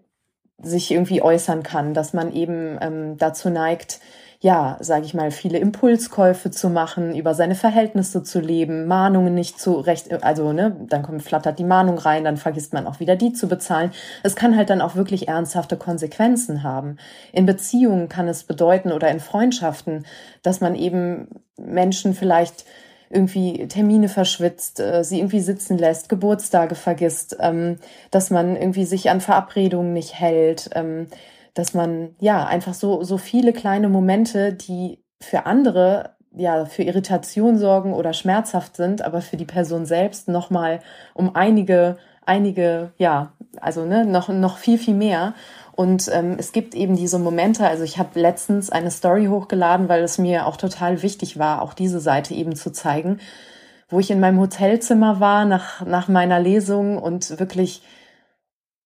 sich irgendwie äußern kann, dass man eben ähm, dazu neigt, ja, sage ich mal, viele Impulskäufe zu machen, über seine Verhältnisse zu leben, Mahnungen nicht zu recht, also ne, dann kommt flattert die Mahnung rein, dann vergisst man auch wieder die zu bezahlen. Es kann halt dann auch wirklich ernsthafte Konsequenzen haben. In Beziehungen kann es bedeuten oder in Freundschaften, dass man eben Menschen vielleicht irgendwie Termine verschwitzt, äh, sie irgendwie sitzen lässt, Geburtstage vergisst, ähm, dass man irgendwie sich an Verabredungen nicht hält, ähm, dass man ja einfach so so viele kleine Momente, die für andere ja für Irritation sorgen oder schmerzhaft sind, aber für die Person selbst noch mal um einige einige ja also ne noch noch viel viel mehr und ähm, es gibt eben diese Momente, also ich habe letztens eine Story hochgeladen, weil es mir auch total wichtig war, auch diese Seite eben zu zeigen, wo ich in meinem Hotelzimmer war nach, nach meiner Lesung und wirklich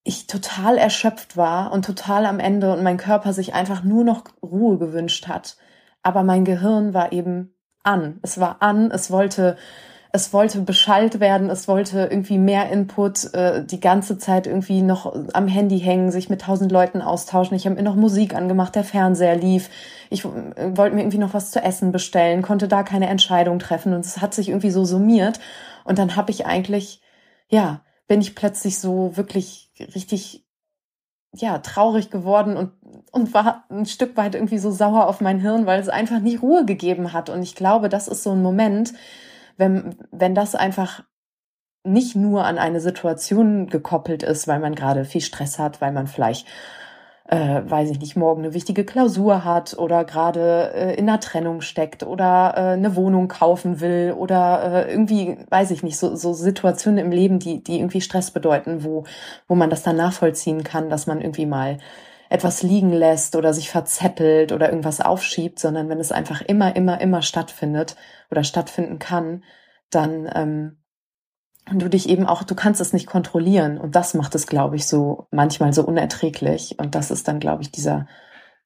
ich total erschöpft war und total am Ende und mein Körper sich einfach nur noch Ruhe gewünscht hat. Aber mein Gehirn war eben an. Es war an, es wollte es wollte beschallt werden, es wollte irgendwie mehr Input, äh, die ganze Zeit irgendwie noch am Handy hängen, sich mit tausend Leuten austauschen. Ich habe mir noch Musik angemacht, der Fernseher lief. Ich äh, wollte mir irgendwie noch was zu essen bestellen, konnte da keine Entscheidung treffen und es hat sich irgendwie so summiert. Und dann habe ich eigentlich, ja, bin ich plötzlich so wirklich richtig ja, traurig geworden und, und war ein Stück weit irgendwie so sauer auf mein Hirn, weil es einfach nicht Ruhe gegeben hat. Und ich glaube, das ist so ein Moment, wenn, wenn das einfach nicht nur an eine Situation gekoppelt ist, weil man gerade viel Stress hat, weil man vielleicht, äh, weiß ich nicht, morgen eine wichtige Klausur hat oder gerade äh, in einer Trennung steckt oder äh, eine Wohnung kaufen will oder äh, irgendwie, weiß ich nicht, so, so Situationen im Leben, die, die irgendwie Stress bedeuten, wo, wo man das dann nachvollziehen kann, dass man irgendwie mal etwas liegen lässt oder sich verzettelt oder irgendwas aufschiebt, sondern wenn es einfach immer, immer, immer stattfindet oder stattfinden kann, dann ähm, du dich eben auch, du kannst es nicht kontrollieren und das macht es, glaube ich, so manchmal so unerträglich und das ist dann, glaube ich, dieser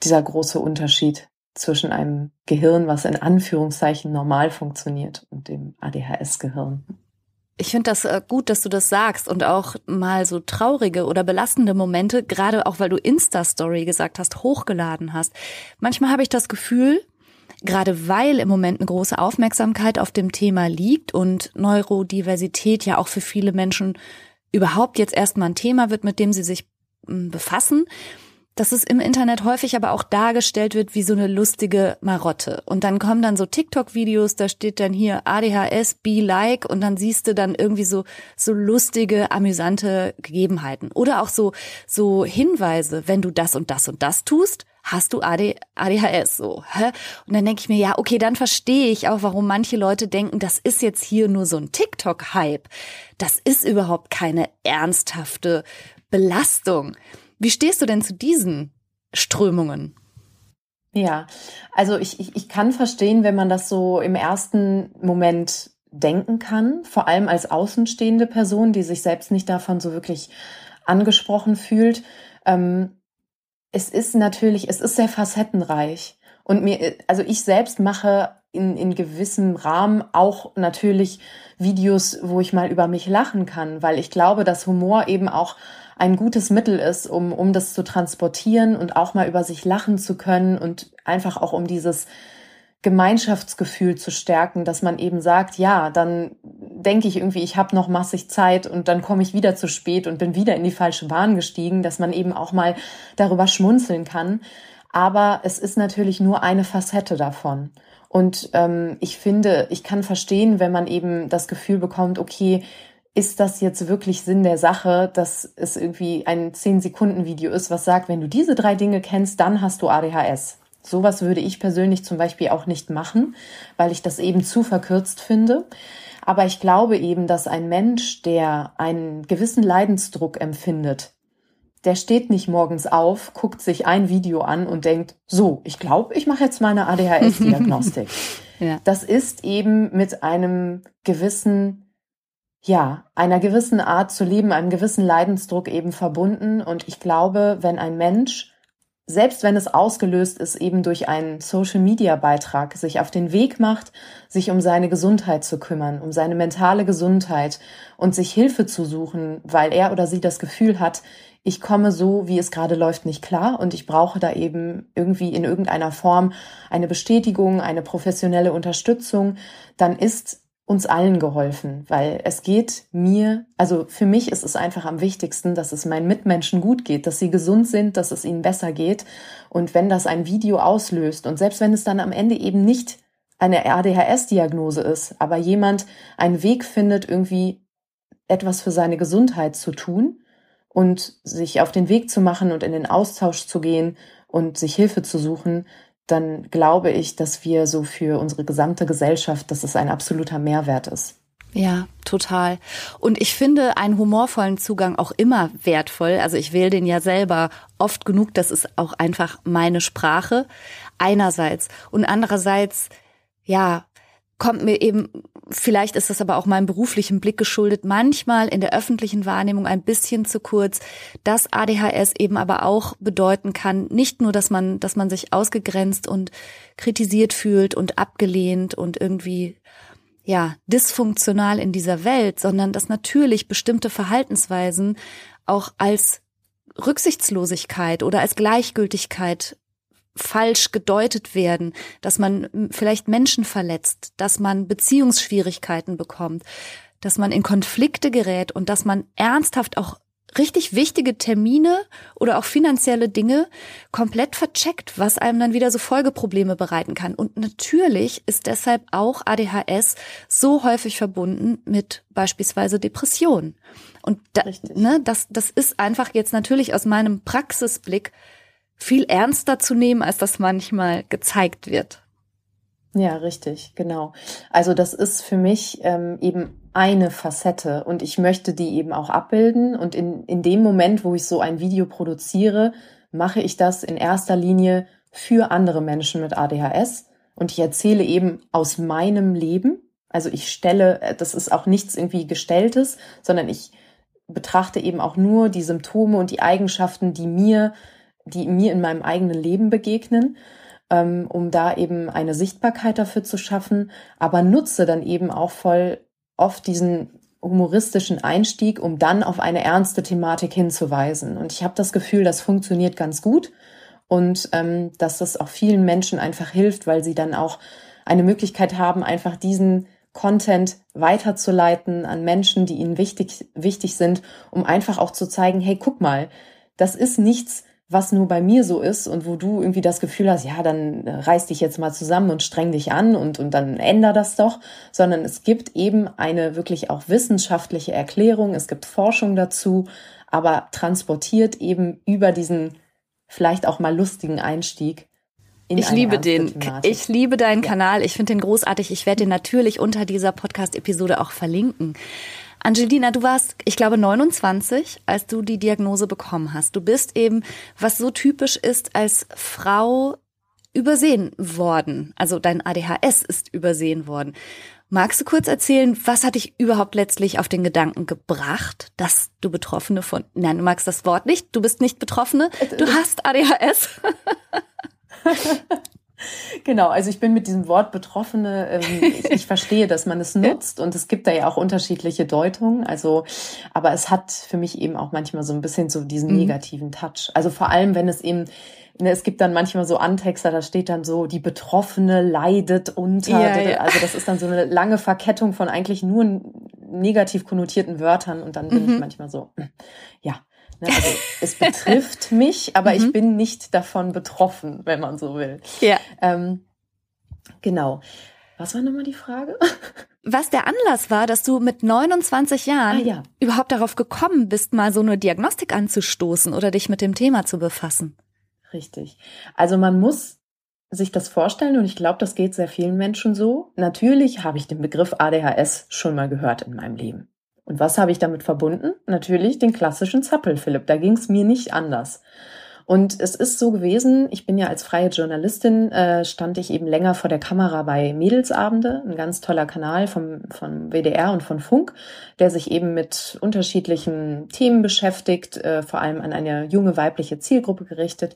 dieser große Unterschied zwischen einem Gehirn, was in Anführungszeichen normal funktioniert und dem ADHS-Gehirn. Ich finde das äh, gut, dass du das sagst und auch mal so traurige oder belastende Momente, gerade auch weil du Insta-Story gesagt hast, hochgeladen hast. Manchmal habe ich das Gefühl, gerade weil im Moment eine große Aufmerksamkeit auf dem Thema liegt und Neurodiversität ja auch für viele Menschen überhaupt jetzt erstmal ein Thema wird, mit dem sie sich hm, befassen, dass es im Internet häufig aber auch dargestellt wird wie so eine lustige Marotte. Und dann kommen dann so TikTok-Videos, da steht dann hier ADHS, be like und dann siehst du dann irgendwie so, so lustige, amüsante Gegebenheiten. Oder auch so, so Hinweise, wenn du das und das und das tust, hast du AD, ADHS so. Und dann denke ich mir, ja, okay, dann verstehe ich auch, warum manche Leute denken, das ist jetzt hier nur so ein TikTok-Hype. Das ist überhaupt keine ernsthafte Belastung. Wie stehst du denn zu diesen Strömungen? Ja, also ich, ich, ich kann verstehen, wenn man das so im ersten Moment denken kann, vor allem als außenstehende Person, die sich selbst nicht davon so wirklich angesprochen fühlt. Ähm, es ist natürlich, es ist sehr facettenreich. Und mir, also ich selbst mache in, in gewissem Rahmen auch natürlich Videos, wo ich mal über mich lachen kann, weil ich glaube, dass Humor eben auch ein gutes Mittel ist, um, um das zu transportieren und auch mal über sich lachen zu können und einfach auch um dieses Gemeinschaftsgefühl zu stärken, dass man eben sagt, ja, dann denke ich irgendwie, ich habe noch massig Zeit und dann komme ich wieder zu spät und bin wieder in die falsche Bahn gestiegen, dass man eben auch mal darüber schmunzeln kann. Aber es ist natürlich nur eine Facette davon. Und ähm, ich finde, ich kann verstehen, wenn man eben das Gefühl bekommt, okay, ist das jetzt wirklich Sinn der Sache, dass es irgendwie ein 10-Sekunden-Video ist, was sagt, wenn du diese drei Dinge kennst, dann hast du ADHS. Sowas würde ich persönlich zum Beispiel auch nicht machen, weil ich das eben zu verkürzt finde. Aber ich glaube eben, dass ein Mensch, der einen gewissen Leidensdruck empfindet, der steht nicht morgens auf, guckt sich ein Video an und denkt, so, ich glaube, ich mache jetzt meine ADHS-Diagnostik. ja. Das ist eben mit einem gewissen, ja, einer gewissen Art zu leben, einem gewissen Leidensdruck eben verbunden. Und ich glaube, wenn ein Mensch selbst wenn es ausgelöst ist, eben durch einen Social-Media-Beitrag, sich auf den Weg macht, sich um seine Gesundheit zu kümmern, um seine mentale Gesundheit und sich Hilfe zu suchen, weil er oder sie das Gefühl hat, ich komme so, wie es gerade läuft, nicht klar und ich brauche da eben irgendwie in irgendeiner Form eine Bestätigung, eine professionelle Unterstützung, dann ist uns allen geholfen, weil es geht mir, also für mich ist es einfach am wichtigsten, dass es meinen Mitmenschen gut geht, dass sie gesund sind, dass es ihnen besser geht. Und wenn das ein Video auslöst und selbst wenn es dann am Ende eben nicht eine ADHS-Diagnose ist, aber jemand einen Weg findet, irgendwie etwas für seine Gesundheit zu tun und sich auf den Weg zu machen und in den Austausch zu gehen und sich Hilfe zu suchen, dann glaube ich, dass wir so für unsere gesamte Gesellschaft, dass es ein absoluter Mehrwert ist. Ja, total. Und ich finde einen humorvollen Zugang auch immer wertvoll. Also ich wähle den ja selber oft genug. Das ist auch einfach meine Sprache. Einerseits. Und andererseits, ja, kommt mir eben, vielleicht ist das aber auch meinem beruflichen Blick geschuldet, manchmal in der öffentlichen Wahrnehmung ein bisschen zu kurz, dass ADHS eben aber auch bedeuten kann, nicht nur, dass man, dass man sich ausgegrenzt und kritisiert fühlt und abgelehnt und irgendwie ja, dysfunktional in dieser Welt, sondern dass natürlich bestimmte Verhaltensweisen auch als Rücksichtslosigkeit oder als Gleichgültigkeit falsch gedeutet werden, dass man vielleicht Menschen verletzt, dass man Beziehungsschwierigkeiten bekommt, dass man in Konflikte gerät und dass man ernsthaft auch richtig wichtige Termine oder auch finanzielle Dinge komplett vercheckt, was einem dann wieder so Folgeprobleme bereiten kann. Und natürlich ist deshalb auch ADHS so häufig verbunden mit beispielsweise Depressionen. Und da, ne, das, das ist einfach jetzt natürlich aus meinem Praxisblick viel ernster zu nehmen, als das manchmal gezeigt wird. Ja, richtig, genau. Also das ist für mich ähm, eben eine Facette und ich möchte die eben auch abbilden. Und in, in dem Moment, wo ich so ein Video produziere, mache ich das in erster Linie für andere Menschen mit ADHS. Und ich erzähle eben aus meinem Leben. Also ich stelle, äh, das ist auch nichts irgendwie gestelltes, sondern ich betrachte eben auch nur die Symptome und die Eigenschaften, die mir die mir in meinem eigenen Leben begegnen, ähm, um da eben eine Sichtbarkeit dafür zu schaffen, aber nutze dann eben auch voll oft diesen humoristischen Einstieg, um dann auf eine ernste Thematik hinzuweisen. Und ich habe das Gefühl, das funktioniert ganz gut und ähm, dass das auch vielen Menschen einfach hilft, weil sie dann auch eine Möglichkeit haben, einfach diesen Content weiterzuleiten an Menschen, die ihnen wichtig, wichtig sind, um einfach auch zu zeigen, hey, guck mal, das ist nichts, was nur bei mir so ist und wo du irgendwie das Gefühl hast, ja, dann äh, reiß dich jetzt mal zusammen und streng dich an und, und dann änder das doch, sondern es gibt eben eine wirklich auch wissenschaftliche Erklärung, es gibt Forschung dazu, aber transportiert eben über diesen vielleicht auch mal lustigen Einstieg ich liebe den. Thematik. Ich liebe deinen ja. Kanal. Ich finde den großartig. Ich werde den natürlich unter dieser Podcast-Episode auch verlinken. Angelina, du warst, ich glaube, 29, als du die Diagnose bekommen hast. Du bist eben, was so typisch ist, als Frau übersehen worden. Also dein ADHS ist übersehen worden. Magst du kurz erzählen, was hat dich überhaupt letztlich auf den Gedanken gebracht, dass du Betroffene von, nein, du magst das Wort nicht, du bist nicht Betroffene, du hast ADHS. genau, also ich bin mit diesem Wort Betroffene, ähm, ich, ich, verstehe, dass man es nutzt und es gibt da ja auch unterschiedliche Deutungen. Also, aber es hat für mich eben auch manchmal so ein bisschen so diesen mhm. negativen Touch. Also vor allem, wenn es eben ne, es gibt dann manchmal so Antexter, da steht dann so, die Betroffene leidet unter. Ja, ja. Also das ist dann so eine lange Verkettung von eigentlich nur negativ konnotierten Wörtern und dann bin mhm. ich manchmal so, ja, Ne, also es betrifft mich, aber mhm. ich bin nicht davon betroffen, wenn man so will. Ja. Ähm, genau. Was war nochmal die Frage? Was der Anlass war, dass du mit 29 Jahren ah, ja. überhaupt darauf gekommen bist, mal so eine Diagnostik anzustoßen oder dich mit dem Thema zu befassen. Richtig. Also man muss sich das vorstellen und ich glaube, das geht sehr vielen Menschen so. Natürlich habe ich den Begriff ADHS schon mal gehört in meinem Leben. Und was habe ich damit verbunden? Natürlich den klassischen Zappel-Philipp. Da ging es mir nicht anders. Und es ist so gewesen, ich bin ja als freie Journalistin, äh, stand ich eben länger vor der Kamera bei Mädelsabende, ein ganz toller Kanal vom, vom WDR und von Funk, der sich eben mit unterschiedlichen Themen beschäftigt, äh, vor allem an eine junge weibliche Zielgruppe gerichtet.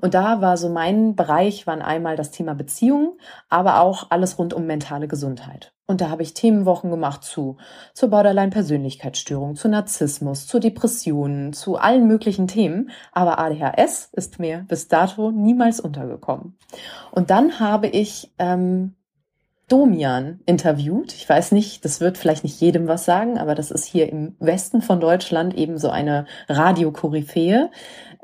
Und da war so mein Bereich, waren einmal das Thema Beziehungen, aber auch alles rund um mentale Gesundheit. Und da habe ich Themenwochen gemacht zu, zur Borderline-Persönlichkeitsstörung, zu Narzissmus, zu Depressionen, zu allen möglichen Themen. Aber ADHS ist mir bis dato niemals untergekommen. Und dann habe ich ähm, Domian interviewt. Ich weiß nicht, das wird vielleicht nicht jedem was sagen, aber das ist hier im Westen von Deutschland eben so eine Radiokoryphäe.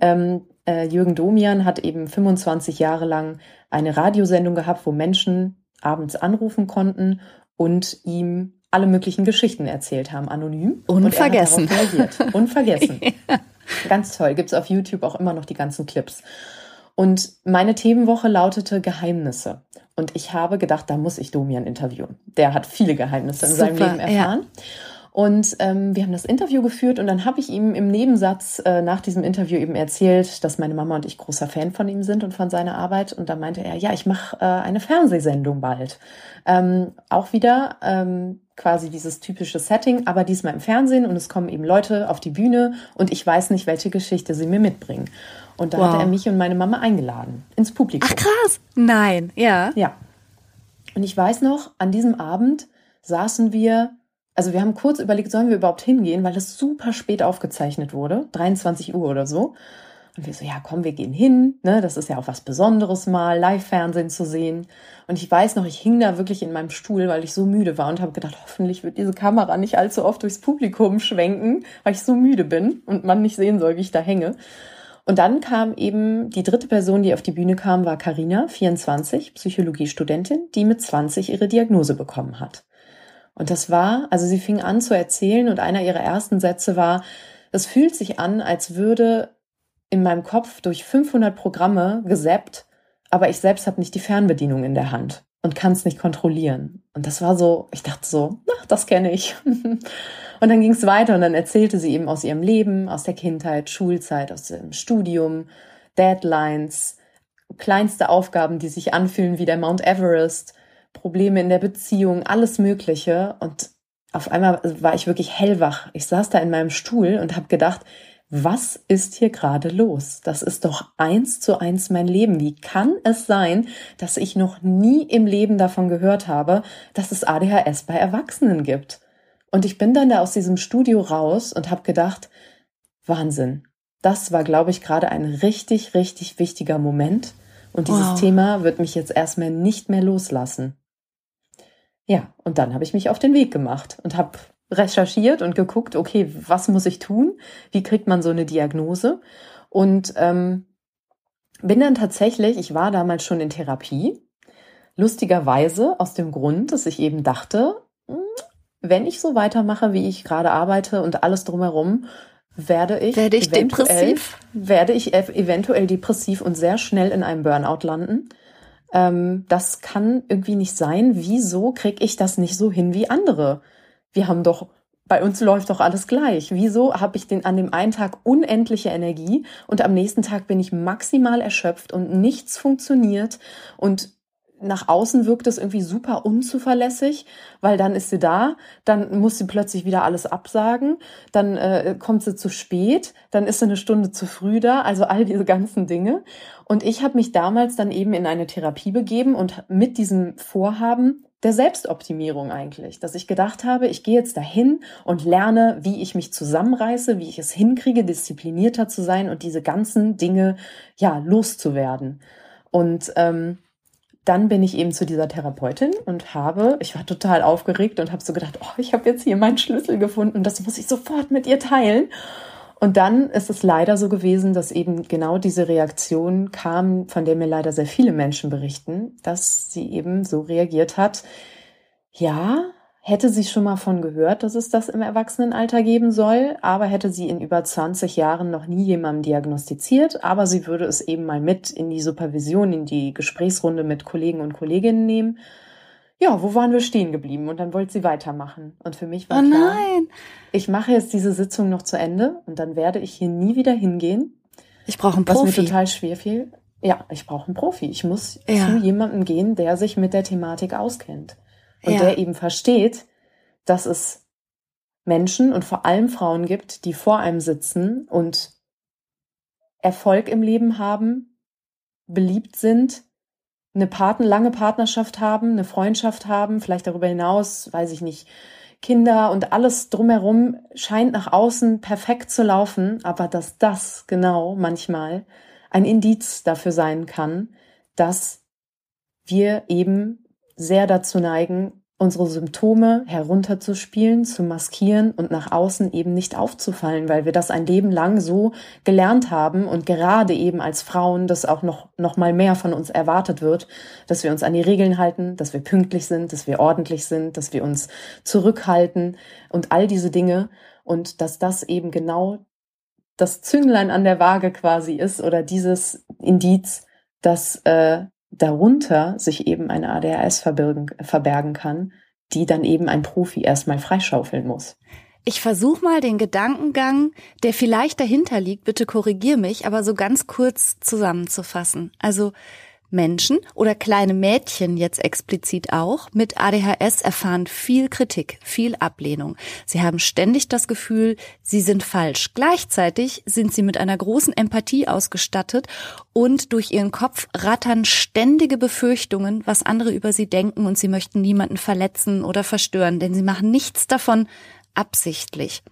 Ähm, äh, Jürgen Domian hat eben 25 Jahre lang eine Radiosendung gehabt, wo Menschen abends anrufen konnten und ihm alle möglichen Geschichten erzählt haben, anonym. Unvergessen. Und er. Unvergessen. ja. Ganz toll. Gibt's auf YouTube auch immer noch die ganzen Clips. Und meine Themenwoche lautete Geheimnisse. Und ich habe gedacht, da muss ich Domian interviewen. Der hat viele Geheimnisse in Super, seinem Leben erfahren. Ja. Und ähm, wir haben das Interview geführt und dann habe ich ihm im Nebensatz äh, nach diesem Interview eben erzählt, dass meine Mama und ich großer Fan von ihm sind und von seiner Arbeit. Und da meinte er, ja, ich mache äh, eine Fernsehsendung bald. Ähm, auch wieder ähm, quasi dieses typische Setting, aber diesmal im Fernsehen und es kommen eben Leute auf die Bühne und ich weiß nicht, welche Geschichte sie mir mitbringen. Und da wow. hat er mich und meine Mama eingeladen ins Publikum. Ach krass. Nein, ja. Ja. Und ich weiß noch, an diesem Abend saßen wir also wir haben kurz überlegt, sollen wir überhaupt hingehen, weil es super spät aufgezeichnet wurde, 23 Uhr oder so. Und wir so, ja, komm, wir gehen hin. Ne, das ist ja auch was Besonderes mal, Live-Fernsehen zu sehen. Und ich weiß noch, ich hing da wirklich in meinem Stuhl, weil ich so müde war und habe gedacht, hoffentlich wird diese Kamera nicht allzu oft durchs Publikum schwenken, weil ich so müde bin und man nicht sehen soll, wie ich da hänge. Und dann kam eben die dritte Person, die auf die Bühne kam, war Karina, 24, Psychologiestudentin, die mit 20 ihre Diagnose bekommen hat. Und das war, also sie fing an zu erzählen und einer ihrer ersten Sätze war, es fühlt sich an, als würde in meinem Kopf durch 500 Programme gesappt, aber ich selbst habe nicht die Fernbedienung in der Hand und kann es nicht kontrollieren. Und das war so, ich dachte so, ach, das kenne ich. und dann ging es weiter und dann erzählte sie eben aus ihrem Leben, aus der Kindheit, Schulzeit, aus dem Studium, Deadlines, kleinste Aufgaben, die sich anfühlen wie der Mount Everest Probleme in der Beziehung, alles Mögliche. Und auf einmal war ich wirklich hellwach. Ich saß da in meinem Stuhl und habe gedacht, was ist hier gerade los? Das ist doch eins zu eins mein Leben. Wie kann es sein, dass ich noch nie im Leben davon gehört habe, dass es ADHS bei Erwachsenen gibt? Und ich bin dann da aus diesem Studio raus und habe gedacht, Wahnsinn. Das war, glaube ich, gerade ein richtig, richtig wichtiger Moment. Und dieses wow. Thema wird mich jetzt erstmal nicht mehr loslassen. Ja, und dann habe ich mich auf den Weg gemacht und habe recherchiert und geguckt, okay, was muss ich tun? Wie kriegt man so eine Diagnose? Und ähm, bin dann tatsächlich, ich war damals schon in Therapie, lustigerweise aus dem Grund, dass ich eben dachte, hm, wenn ich so weitermache, wie ich gerade arbeite und alles drumherum, werde ich, werde ich depressiv, werde ich eventuell depressiv und sehr schnell in einem Burnout landen ähm, das kann irgendwie nicht sein. Wieso kriege ich das nicht so hin wie andere? Wir haben doch bei uns läuft doch alles gleich. Wieso habe ich den an dem einen Tag unendliche Energie und am nächsten Tag bin ich maximal erschöpft und nichts funktioniert und nach außen wirkt es irgendwie super unzuverlässig, weil dann ist sie da, dann muss sie plötzlich wieder alles absagen, dann äh, kommt sie zu spät, dann ist sie eine Stunde zu früh da, also all diese ganzen Dinge. Und ich habe mich damals dann eben in eine Therapie begeben und mit diesem Vorhaben der Selbstoptimierung eigentlich, dass ich gedacht habe, ich gehe jetzt dahin und lerne, wie ich mich zusammenreiße, wie ich es hinkriege, disziplinierter zu sein und diese ganzen Dinge ja loszuwerden. Und ähm, dann bin ich eben zu dieser Therapeutin und habe, ich war total aufgeregt und habe so gedacht, oh, ich habe jetzt hier meinen Schlüssel gefunden und das muss ich sofort mit ihr teilen. Und dann ist es leider so gewesen, dass eben genau diese Reaktion kam, von der mir leider sehr viele Menschen berichten, dass sie eben so reagiert hat, ja, hätte sie schon mal von gehört, dass es das im Erwachsenenalter geben soll, aber hätte sie in über 20 Jahren noch nie jemandem diagnostiziert, aber sie würde es eben mal mit in die Supervision, in die Gesprächsrunde mit Kollegen und Kolleginnen nehmen. Ja, wo waren wir stehen geblieben? Und dann wollte sie weitermachen. Und für mich war oh klar, nein. ich mache jetzt diese Sitzung noch zu Ende und dann werde ich hier nie wieder hingehen. Ich brauche einen Was Profi. mir total schwer fiel. Ja, ich brauche einen Profi. Ich muss Ja. zu jemandem gehen, der sich mit der Thematik auskennt. Und Ja. der eben versteht, dass es Menschen und vor allem Frauen gibt, die vor einem sitzen und Erfolg im Leben haben, beliebt sind, eine Partner, lange Partnerschaft haben, eine Freundschaft haben, vielleicht darüber hinaus, weiß ich nicht, Kinder und alles drumherum scheint nach außen perfekt zu laufen, aber dass das genau manchmal ein Indiz dafür sein kann, dass wir eben sehr dazu neigen, unsere Symptome herunterzuspielen, zu maskieren und nach außen eben nicht aufzufallen, weil wir das ein Leben lang so gelernt haben und gerade eben als Frauen das auch noch, noch mal mehr von uns erwartet wird, dass wir uns an die Regeln halten, dass wir pünktlich sind, dass wir ordentlich sind, dass wir uns zurückhalten und all diese Dinge und dass das eben genau das Zünglein an der Waage quasi ist oder dieses Indiz, dass äh, darunter sich eben eine ADHS verbergen, verbergen kann, die dann eben ein Profi erstmal freischaufeln muss. Ich versuche mal den Gedankengang, der vielleicht dahinter liegt, bitte korrigier mich, aber so ganz kurz zusammenzufassen. Also Menschen oder kleine Mädchen jetzt explizit auch mit ADHS erfahren viel Kritik, viel Ablehnung. Sie haben ständig das Gefühl, sie sind falsch. Gleichzeitig sind sie mit einer großen Empathie ausgestattet und durch ihren Kopf rattern ständige Befürchtungen, was andere über sie denken und sie möchten niemanden verletzen oder verstören, denn sie machen nichts davon absichtlich.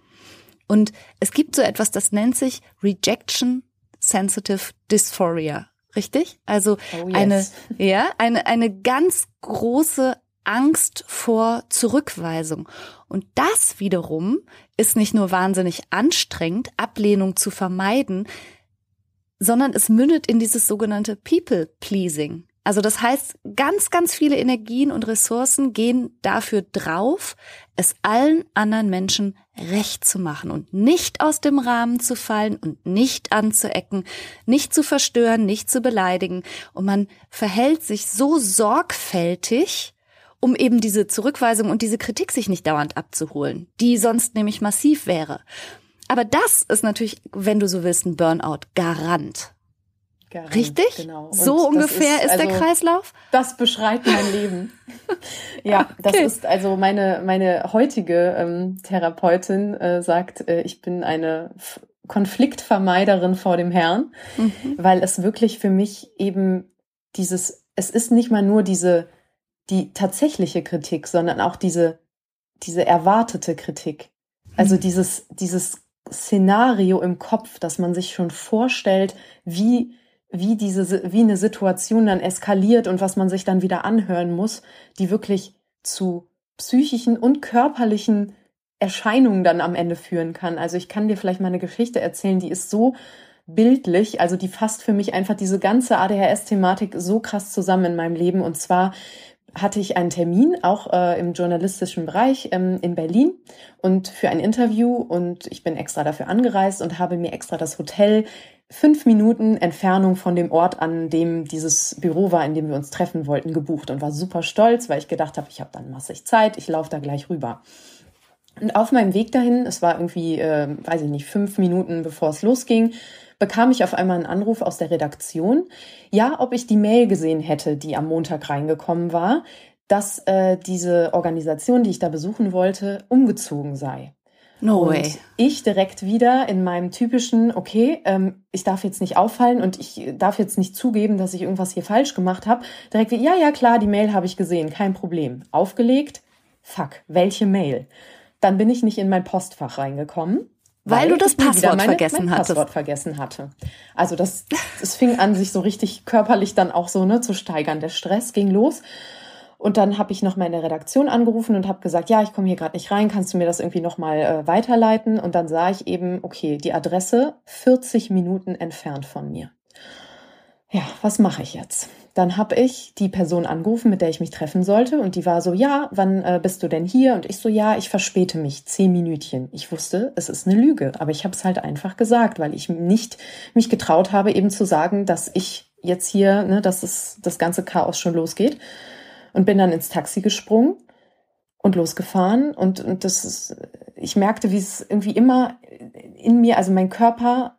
Und es gibt so etwas, das nennt sich Rejection Sensitive Dysphoria. Richtig? Also Oh, yes. eine, ja, eine, eine ganz große Angst vor Zurückweisung. Und das wiederum ist nicht nur wahnsinnig anstrengend, Ablehnung zu vermeiden, sondern es mündet in dieses sogenannte People-Pleasing. Also das heißt, ganz, ganz viele Energien und Ressourcen gehen dafür drauf, es allen anderen Menschen recht zu machen und nicht aus dem Rahmen zu fallen und nicht anzuecken, nicht zu verstören, nicht zu beleidigen. Und man verhält sich so sorgfältig, um eben diese Zurückweisung und diese Kritik sich nicht dauernd abzuholen, die sonst nämlich massiv wäre. Aber das ist natürlich, wenn du so willst, ein Burnout-Garant. Garant, Richtig? Genau. Und So das ungefähr ist, der also- Kreislauf? Das beschreibt mein Leben. ja, das Okay. ist also meine meine heutige ähm, Therapeutin äh, sagt, äh, ich bin eine F Konfliktvermeiderin vor dem Herrn, Mhm. weil es wirklich für mich eben dieses, es ist nicht mal nur diese die tatsächliche Kritik, sondern auch diese diese erwartete Kritik. Also Mhm. dieses dieses Szenario im Kopf, dass man sich schon vorstellt, wie wie diese, wie eine Situation dann eskaliert und was man sich dann wieder anhören muss, die wirklich zu psychischen und körperlichen Erscheinungen dann am Ende führen kann. Also ich kann dir vielleicht mal eine Geschichte erzählen, die ist so bildlich, also die fasst für mich einfach diese ganze ADHS-Thematik so krass zusammen in meinem Leben. Und zwar hatte ich einen Termin, auch äh, im journalistischen Bereich ähm, in Berlin und für ein Interview und ich bin extra dafür angereist und habe mir extra das Hotel fünf Minuten Entfernung von dem Ort, an dem dieses Büro war, in dem wir uns treffen wollten, gebucht und war super stolz, weil ich gedacht habe, ich habe dann massig Zeit, ich laufe da gleich rüber. Und auf meinem Weg dahin, es war irgendwie, äh, weiß ich nicht, fünf Minuten bevor es losging, bekam ich auf einmal einen Anruf aus der Redaktion, ja, ob ich die Mail gesehen hätte, die am Montag reingekommen war, dass äh, diese Organisation, die ich da besuchen wollte, umgezogen sei. No und way. ich direkt wieder in meinem typischen, okay, ähm, ich darf jetzt nicht auffallen und ich darf jetzt nicht zugeben, dass ich irgendwas hier falsch gemacht habe. Direkt wie, ja, ja, klar, die Mail habe ich gesehen, kein Problem. Aufgelegt, fuck, welche Mail? Dann bin ich nicht in mein Postfach reingekommen. Weil, weil du das Passwort meine, vergessen mein hattest. Passwort vergessen hatte. Also das, es fing an, sich so richtig körperlich dann auch so ne, zu steigern. Der Stress ging los. Und dann habe ich noch mal in der Redaktion angerufen und habe gesagt, ja, ich komme hier gerade nicht rein, kannst du mir das irgendwie noch mal äh, weiterleiten? Und dann sah ich eben, okay, die Adresse 40 Minuten entfernt von mir. Ja, was mache ich jetzt? Dann habe ich die Person angerufen, mit der ich mich treffen sollte, und die war so, ja, wann äh, bist du denn hier? Und ich so, ja, ich verspäte mich zehn Minütchen. Ich wusste, es ist eine Lüge, aber ich habe es halt einfach gesagt, weil ich nicht mich getraut habe, eben zu sagen, dass ich jetzt hier, ne, dass es das ganze Chaos schon losgeht und bin dann ins Taxi gesprungen und losgefahren und, und das ist, ich merkte, wie es irgendwie immer in mir, also mein Körper,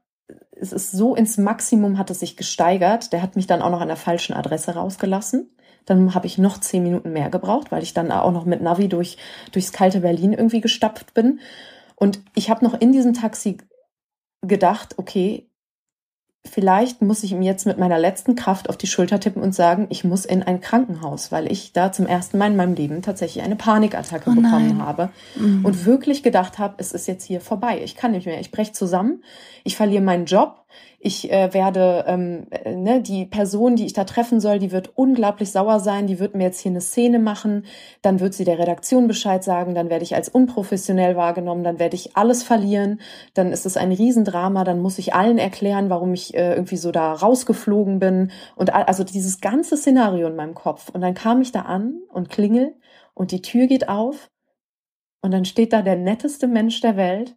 es ist so ins Maximum hat es sich gesteigert. Der hat mich dann auch noch an der falschen Adresse rausgelassen. Dann habe ich noch zehn Minuten mehr gebraucht, weil ich dann auch noch mit Navi durch, durchs kalte Berlin irgendwie gestapft bin. Und ich habe noch in diesem Taxi gedacht, okay, vielleicht muss ich ihm jetzt mit meiner letzten Kraft auf die Schulter tippen und sagen, ich muss in ein Krankenhaus, weil ich da zum ersten Mal in meinem Leben tatsächlich eine Panikattacke oh bekommen habe mhm. und wirklich gedacht habe, es ist jetzt hier vorbei. Ich kann nicht mehr. Ich breche zusammen. Ich verliere meinen Job ich äh, werde, ähm, äh, ne, die Person, die ich da treffen soll, die wird unglaublich sauer sein, die wird mir jetzt hier eine Szene machen, dann wird sie der Redaktion Bescheid sagen, dann werde ich als unprofessionell wahrgenommen, dann werde ich alles verlieren, dann ist es ein Riesendrama, dann muss ich allen erklären, warum ich äh, irgendwie so da rausgeflogen bin. Und also dieses ganze Szenario in meinem Kopf. Und dann kam ich da an und klingel und die Tür geht auf und dann steht da der netteste Mensch der Welt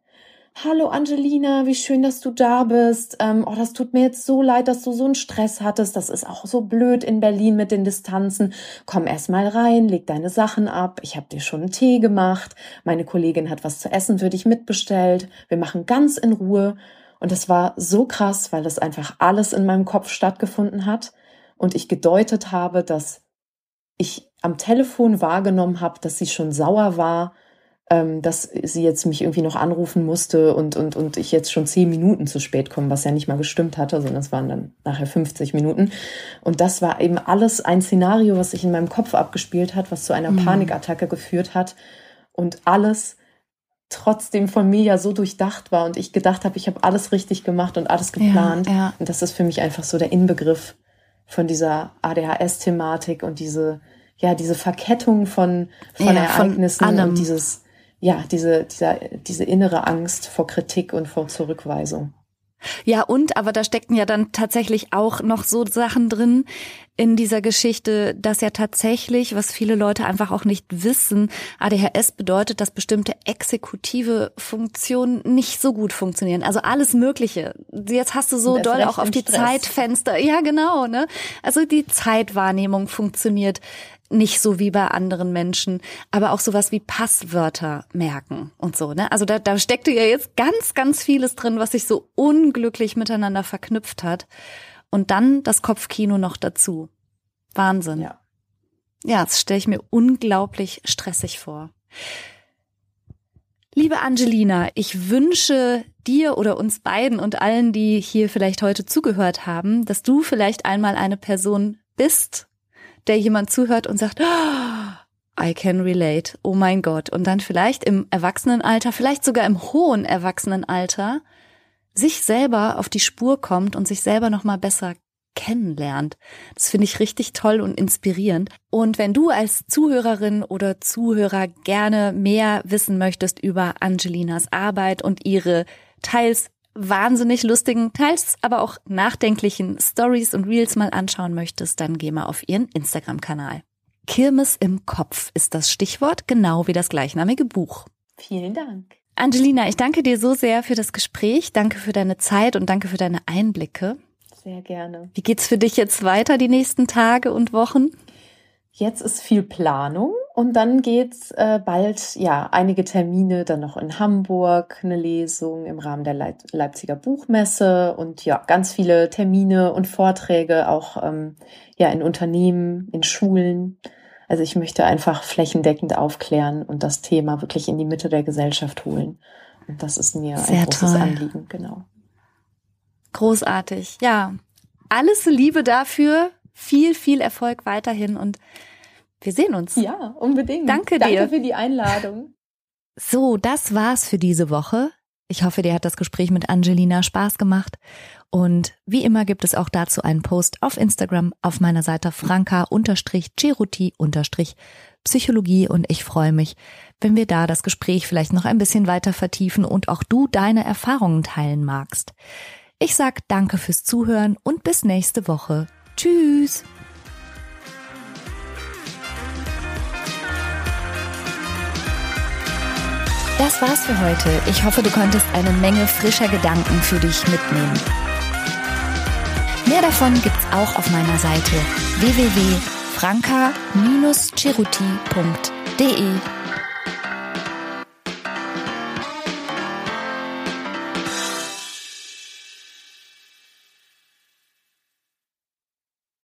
Hallo Angelina, wie schön, dass du da bist. Ähm, oh, das tut mir jetzt so leid, dass du so einen Stress hattest. Das ist auch so blöd in Berlin mit den Distanzen. Komm erst mal rein, leg deine Sachen ab. Ich habe dir schon einen Tee gemacht. Meine Kollegin hat was zu essen für dich mitbestellt. Wir machen ganz in Ruhe. Und das war so krass, weil das einfach alles in meinem Kopf stattgefunden hat und ich gedeutet habe, dass ich am Telefon wahrgenommen habe, dass sie schon sauer war ähm, dass sie jetzt mich irgendwie noch anrufen musste und, und, und ich jetzt schon zehn Minuten zu spät komme, was ja nicht mal gestimmt hatte, sondern es waren dann nachher 50 Minuten. Und das war eben alles ein Szenario, was sich in meinem Kopf abgespielt hat, was zu einer mhm. Panikattacke geführt hat und alles trotzdem von mir ja so durchdacht war und ich gedacht habe, ich habe alles richtig gemacht und alles geplant. Ja, ja. Und das ist für mich einfach so der Inbegriff von dieser ADHS-Thematik und diese, ja, diese Verkettung von, von ja, Ereignissen von und dieses, ja, diese, dieser, diese innere Angst vor Kritik und vor Zurückweisung. Ja, und, aber da steckten ja dann tatsächlich auch noch so Sachen drin in dieser Geschichte, dass ja tatsächlich, was viele Leute einfach auch nicht wissen, ADHS bedeutet, dass bestimmte exekutive Funktionen nicht so gut funktionieren. Also alles Mögliche. Jetzt hast du so doll auch auf die Stress. Zeitfenster. Ja, genau, ne? Also die Zeitwahrnehmung funktioniert nicht so wie bei anderen Menschen, aber auch sowas wie Passwörter merken und so. Ne? Also da, da steckte ja jetzt ganz, ganz vieles drin, was sich so unglücklich miteinander verknüpft hat. Und dann das Kopfkino noch dazu. Wahnsinn. Ja, ja das stelle ich mir unglaublich stressig vor. Liebe Angelina, ich wünsche dir oder uns beiden und allen, die hier vielleicht heute zugehört haben, dass du vielleicht einmal eine Person bist der jemand zuhört und sagt, oh, I can relate, oh mein Gott. Und dann vielleicht im Erwachsenenalter, vielleicht sogar im hohen Erwachsenenalter, sich selber auf die Spur kommt und sich selber nochmal besser kennenlernt. Das finde ich richtig toll und inspirierend. Und wenn du als Zuhörerin oder Zuhörer gerne mehr wissen möchtest über Angelinas Arbeit und ihre teils wahnsinnig lustigen, teils aber auch nachdenklichen Stories und Reels mal anschauen möchtest, dann geh mal auf ihren Instagram-Kanal. Kirmes im Kopf ist das Stichwort, genau wie das gleichnamige Buch. Vielen Dank. Angelina, ich danke dir so sehr für das Gespräch, danke für deine Zeit und danke für deine Einblicke. Sehr gerne. Wie geht's für dich jetzt weiter die nächsten Tage und Wochen? Jetzt ist viel Planung Und dann geht's äh, bald, ja, einige Termine dann noch in Hamburg, eine Lesung im Rahmen der Leip Leipziger Buchmesse und ja, ganz viele Termine und Vorträge auch ähm, ja in Unternehmen, in Schulen. Also ich möchte einfach flächendeckend aufklären und das Thema wirklich in die Mitte der Gesellschaft holen. Und das ist mir Sehr ein großes toll. Anliegen, genau. Großartig, ja. Alles Liebe dafür, viel, viel Erfolg weiterhin und wir sehen uns. Ja, unbedingt. Danke dir. Danke für die Einladung. So, das war's für diese Woche. Ich hoffe, dir hat das Gespräch mit Angelina Spaß gemacht. Und wie immer gibt es auch dazu einen Post auf Instagram auf meiner Seite franka-ceruti-psychologie und ich freue mich, wenn wir da das Gespräch vielleicht noch ein bisschen weiter vertiefen und auch du deine Erfahrungen teilen magst. Ich sag danke fürs Zuhören und bis nächste Woche. Tschüss! Das war's für heute. Ich hoffe, du konntest eine Menge frischer Gedanken für dich mitnehmen. Mehr davon gibt's auch auf meiner Seite www.franca-ceruti.de